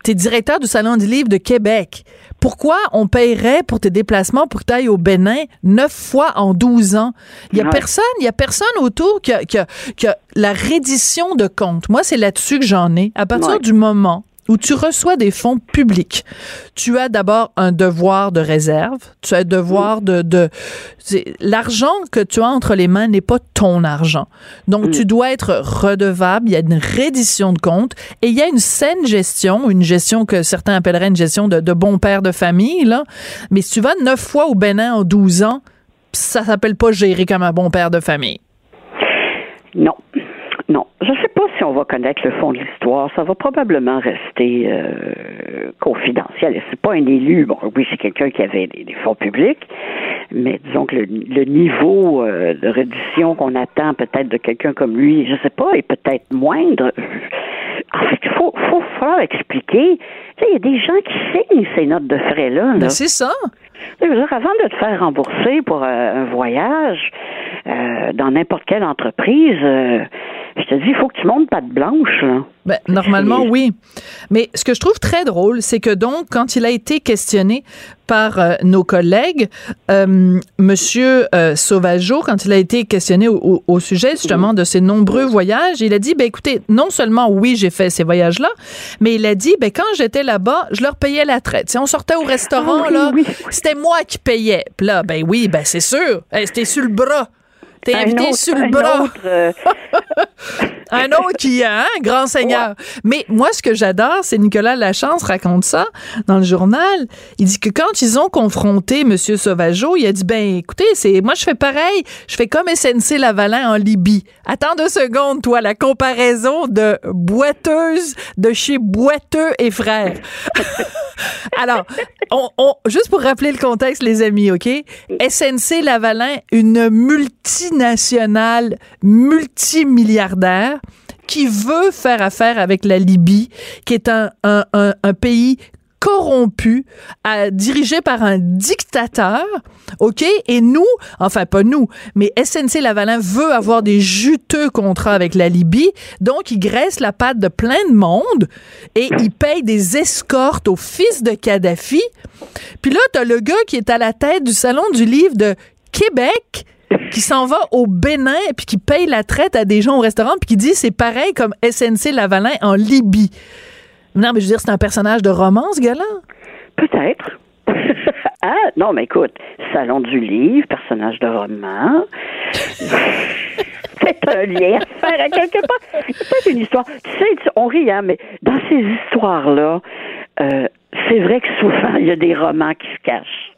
Speaker 1: tu es directeur du Salon du Livre de Québec. Pourquoi on paierait pour tes déplacements pour que tu ailles au Bénin neuf fois en douze ans? Il y a personne, il y a personne autour qui a, la reddition de comptes. Moi, c'est là-dessus que j'en ai. À partir du moment où tu reçois des fonds publics, tu as d'abord un devoir de réserve, tu as un devoir de, de l'argent que tu as entre les mains n'est pas ton argent. Donc mm. tu dois être redevable, il y a une reddition de compte et il y a une saine gestion, une gestion que certains appelleraient une gestion de, de bon père de famille là, mais si tu vas neuf fois au Bénin en 12 ans, ça s'appelle pas gérer comme un bon père de famille.
Speaker 7: Non. Non, je ne sais pas si on va connaître le fond de l'histoire. Ça va probablement rester euh, confidentiel. Et c'est pas un élu. Bon, oui, c'est quelqu'un qui avait des, fonds publics, mais disons que le, niveau euh, de reddition qu'on attend peut-être de quelqu'un comme lui, je sais pas, est peut-être moindre. En fait, il faut, faut falloir expliquer. Tu sais, il y a des gens qui signent ces notes de frais-là.
Speaker 1: Ben, c'est ça.
Speaker 7: Dire, avant de te faire rembourser pour euh, un voyage euh, dans n'importe quelle entreprise, je te dis, il faut que tu montes patte blanche. Là.
Speaker 1: Ben, normalement, oui. Mais ce que je trouve très drôle, c'est que donc, quand il a été questionné par euh, nos collègues, euh, Monsieur euh, Sauvageau, quand il a été questionné au, sujet justement de ses nombreux voyages, il a dit, ben écoutez, non seulement oui, j'ai fait ces voyages-là, mais il a dit, ben quand j'étais là-bas, je leur payais la traite. Si on sortait au restaurant, ah là, c'était moi qui payais. Puis là, ben oui, ben c'est sûr, c'était sur le bras. T'es invité sur le bras. Euh, [LAUGHS] un autre qui a, hein, grand seigneur. Mais moi, ce que j'adore, c'est Nicolas Lachance raconte ça dans le journal. Il dit que quand ils ont confronté M. Sauvageau, il a dit, ben, écoutez, c'est, moi, je fais pareil. Je fais comme SNC Lavalin en Libye. Attends deux secondes, toi, la comparaison de boiteuse de chez Boiteux et Frères. [LAUGHS] [LAUGHS] Alors, on, juste pour rappeler le contexte, les amis, OK? SNC Lavalin, une multinationale multimilliardaire qui veut faire affaire avec la Libye, qui est un, un, un pays corrompu, à, dirigé par un dictateur, OK? Et nous, enfin pas nous, mais SNC Lavalin veut avoir des juteux contrats avec la Libye, donc il graisse la patte de plein de monde et il paye des escortes au fils de Kadhafi. Puis là, t'as le gars qui est à la tête du Salon du livre de Québec, qui s'en va au Bénin puis qui paye la traite à des gens au restaurant puis qui dit c'est pareil comme SNC Lavalin en Libye. Non, mais je veux dire, c'est un personnage de romance, gars
Speaker 7: Peut-être. [LAUGHS] ah, non, mais écoute, Salon du livre, personnage de roman. [LAUGHS] c'est un lien à faire à quelque part. C'est peut-être une histoire. Tu sais, on rit, hein, mais dans ces histoires-là, euh, c'est vrai que souvent, il y a des romans qui se cachent.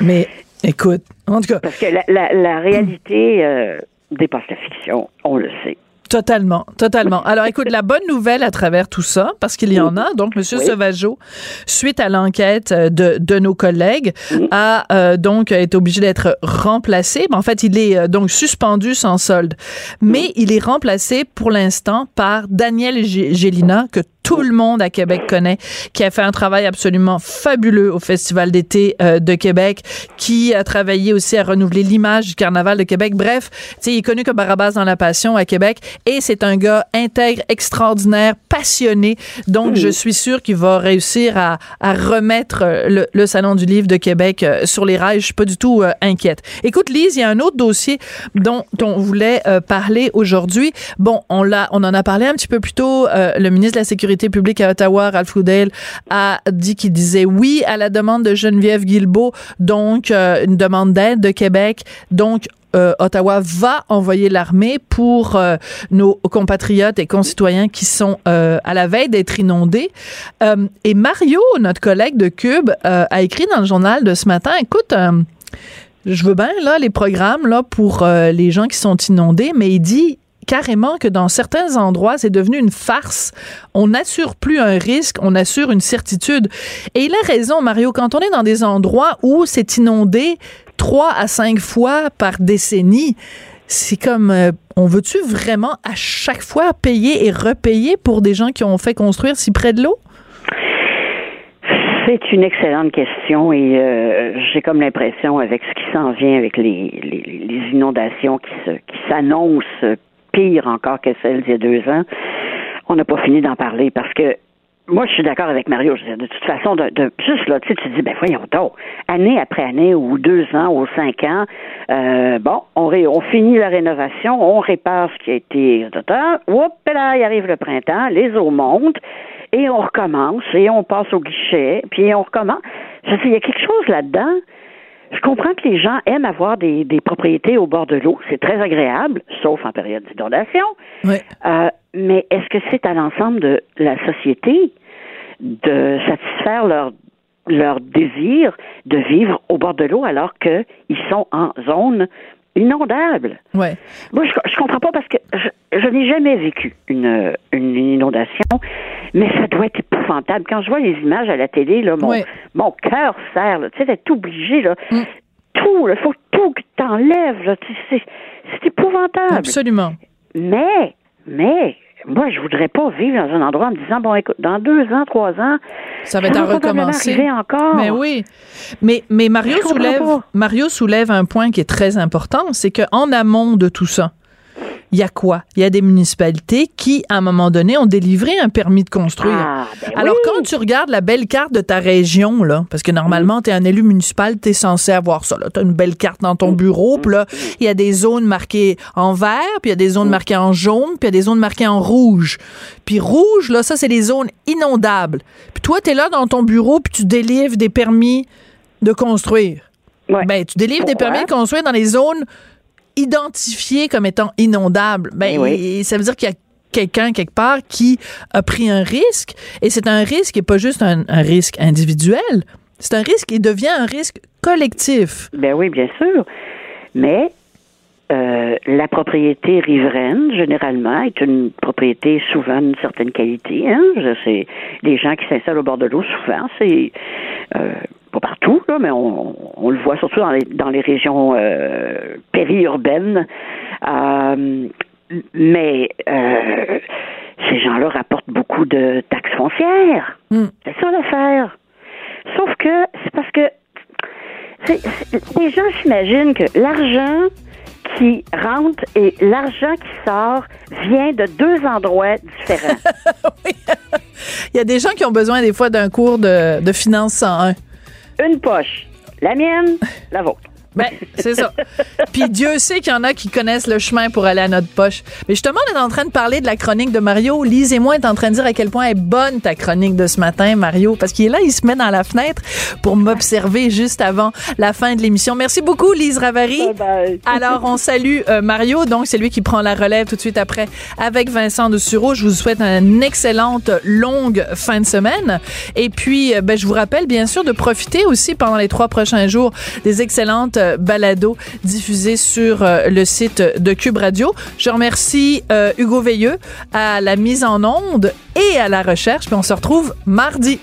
Speaker 1: Mais écoute, en tout cas.
Speaker 7: Parce que la, réalité euh, dépasse la fiction, on le sait.
Speaker 1: Totalement, totalement. Alors, écoute, la bonne nouvelle à travers tout ça, parce qu'il y en a, donc, Monsieur Sauvageau, suite à l'enquête euh, de, de nos collègues, a euh, donc été obligé d'être remplacé. En fait, il est euh, donc suspendu sans solde, mais il est remplacé pour l'instant par Daniel Gélina, que tout le monde à Québec connaît, qui a fait un travail absolument fabuleux au Festival d'été euh, de Québec, qui a travaillé aussi à renouveler l'image du Carnaval de Québec. Bref, il est connu comme Barabas dans la passion à Québec et c'est un gars intègre, extraordinaire, passionné. Donc, je suis sûre qu'il va réussir à, à remettre euh, le, Salon du Livre de Québec euh, sur les rails. Je suis pas du tout inquiète. Écoute, Lise, il y a un autre dossier dont on voulait parler aujourd'hui. Bon, on l'a, on en a parlé un petit peu plus tôt. le ministre de la Sécurité publique à Ottawa, Ralph Goodale, a dit qu'il disait oui à la demande de Geneviève Guilbeault, donc euh, une demande d'aide de Québec. Donc, euh, Ottawa va envoyer l'armée pour euh, nos compatriotes et concitoyens qui sont à la veille d'être inondés. et Mario, notre collègue de Cube, a écrit dans le journal de ce matin, écoute, je veux bien là les programmes là pour les gens qui sont inondés, mais il dit carrément que dans certains endroits, c'est devenu une farce. On n'assure plus un risque, on assure une certitude. Et il a raison, Mario, quand on est dans des endroits où c'est inondé trois à cinq fois par décennie, c'est comme, euh, on veut-tu vraiment à chaque fois payer et repayer pour des gens qui ont fait construire si près de l'eau?
Speaker 7: C'est une excellente question et euh, j'ai comme l'impression avec ce qui s'en vient avec les, inondations qui s'annoncent pire encore que celle d'il y a deux ans. On n'a pas fini d'en parler parce que moi, je suis d'accord avec Mario. De toute façon, juste là, tu sais, tu dis, ben voyons donc, année après année, ou deux ans, ou cinq ans, euh, bon, on, finit la rénovation, on répare ce qui a été... Oups, là, il arrive le printemps, les eaux montent, et on recommence, et on passe au guichet, puis on recommence. Je sais, il y a quelque chose là-dedans je comprends que les gens aiment avoir des, propriétés au bord de l'eau. C'est très agréable, sauf en période d'inondation. Euh, mais est-ce que c'est à l'ensemble de la société de satisfaire leur leur désir de vivre au bord de l'eau alors qu'ils sont en zone inondable?
Speaker 1: Ouais.
Speaker 7: Moi, je, je comprends pas parce que je, n'ai jamais vécu une, une, inondation, mais ça doit être épouvantable. Quand je vois les images à la télé, là, mon, mon cœur serre. Tu sais, d'être obligé, là. Mm. Tout, il faut tout que tu enlèves. C'est, c'est épouvantable.
Speaker 1: Absolument.
Speaker 7: Mais, mais, moi, je voudrais pas vivre dans un endroit en me disant, bon, écoute, dans deux ans, trois ans,
Speaker 1: ça va être à recommencer.
Speaker 7: encore.
Speaker 1: Mais oui. Mais, mais Mario soulève, Mario soulève un point qui est très important, c'est qu'en amont de tout ça, il y a quoi? Il y a des municipalités qui, à un moment donné, ont délivré un permis de construire. Ah, ben Alors, quand tu regardes la belle carte de ta région, là, parce que normalement, tu es un élu municipal, tu es censé avoir ça. Tu as une belle carte dans ton bureau, puis là, il y a des zones marquées en vert, puis il y a des zones marquées en jaune, puis il y a des zones marquées en rouge. Puis rouge, là, ça, c'est les zones inondables. Puis toi, tu es là dans ton bureau, puis tu délivres des permis de construire. Ben, tu délivres des permis de construire dans les zones identifié comme étant inondable, ben, eh ça veut dire qu'il y a quelqu'un quelque part qui a pris un risque et c'est un risque et pas juste un, risque individuel, c'est un risque qui devient un risque collectif.
Speaker 7: Ben oui, bien sûr. Mais euh, la propriété riveraine, généralement, est une propriété souvent d'une certaine qualité. Hein? C'est les gens qui s'installent au bord de l'eau, souvent, c'est euh, pas partout, là, mais on, le voit surtout dans les, dans les régions euh, périurbaines. Mais ces gens-là rapportent beaucoup de taxes foncières. Hmm. C'est ça l'affaire. Sauf que c'est parce que les gens s'imaginent que l'argent qui rentre et l'argent qui sort vient de deux endroits différents. [LAUGHS]
Speaker 1: Il y a des gens qui ont besoin des fois d'un cours de, de finance 101
Speaker 7: une poche. La mienne, la vôtre.
Speaker 1: Ben, c'est ça. Puis Dieu sait qu'il y en a qui connaissent le chemin pour aller à notre poche. Mais justement, on est en train de parler de la chronique de Mario. Lise et moi, est en train de dire à quel point est bonne ta chronique de ce matin, Mario, parce qu'il est là, il se met dans la fenêtre pour m'observer juste avant la fin de l'émission. Merci beaucoup, Lise Ravary. Alors, on salue euh, Mario, donc c'est lui qui prend la relève tout de suite après avec Vincent de Sureau. Je vous souhaite une excellente longue fin de semaine. Et puis, euh, ben, je vous rappelle, bien sûr, de profiter aussi pendant les trois prochains jours des excellentes balado diffusé sur euh, le site de Cube Radio. Je remercie euh, Hugo Veilleux à la mise en onde et à la recherche. Puis on se retrouve mardi.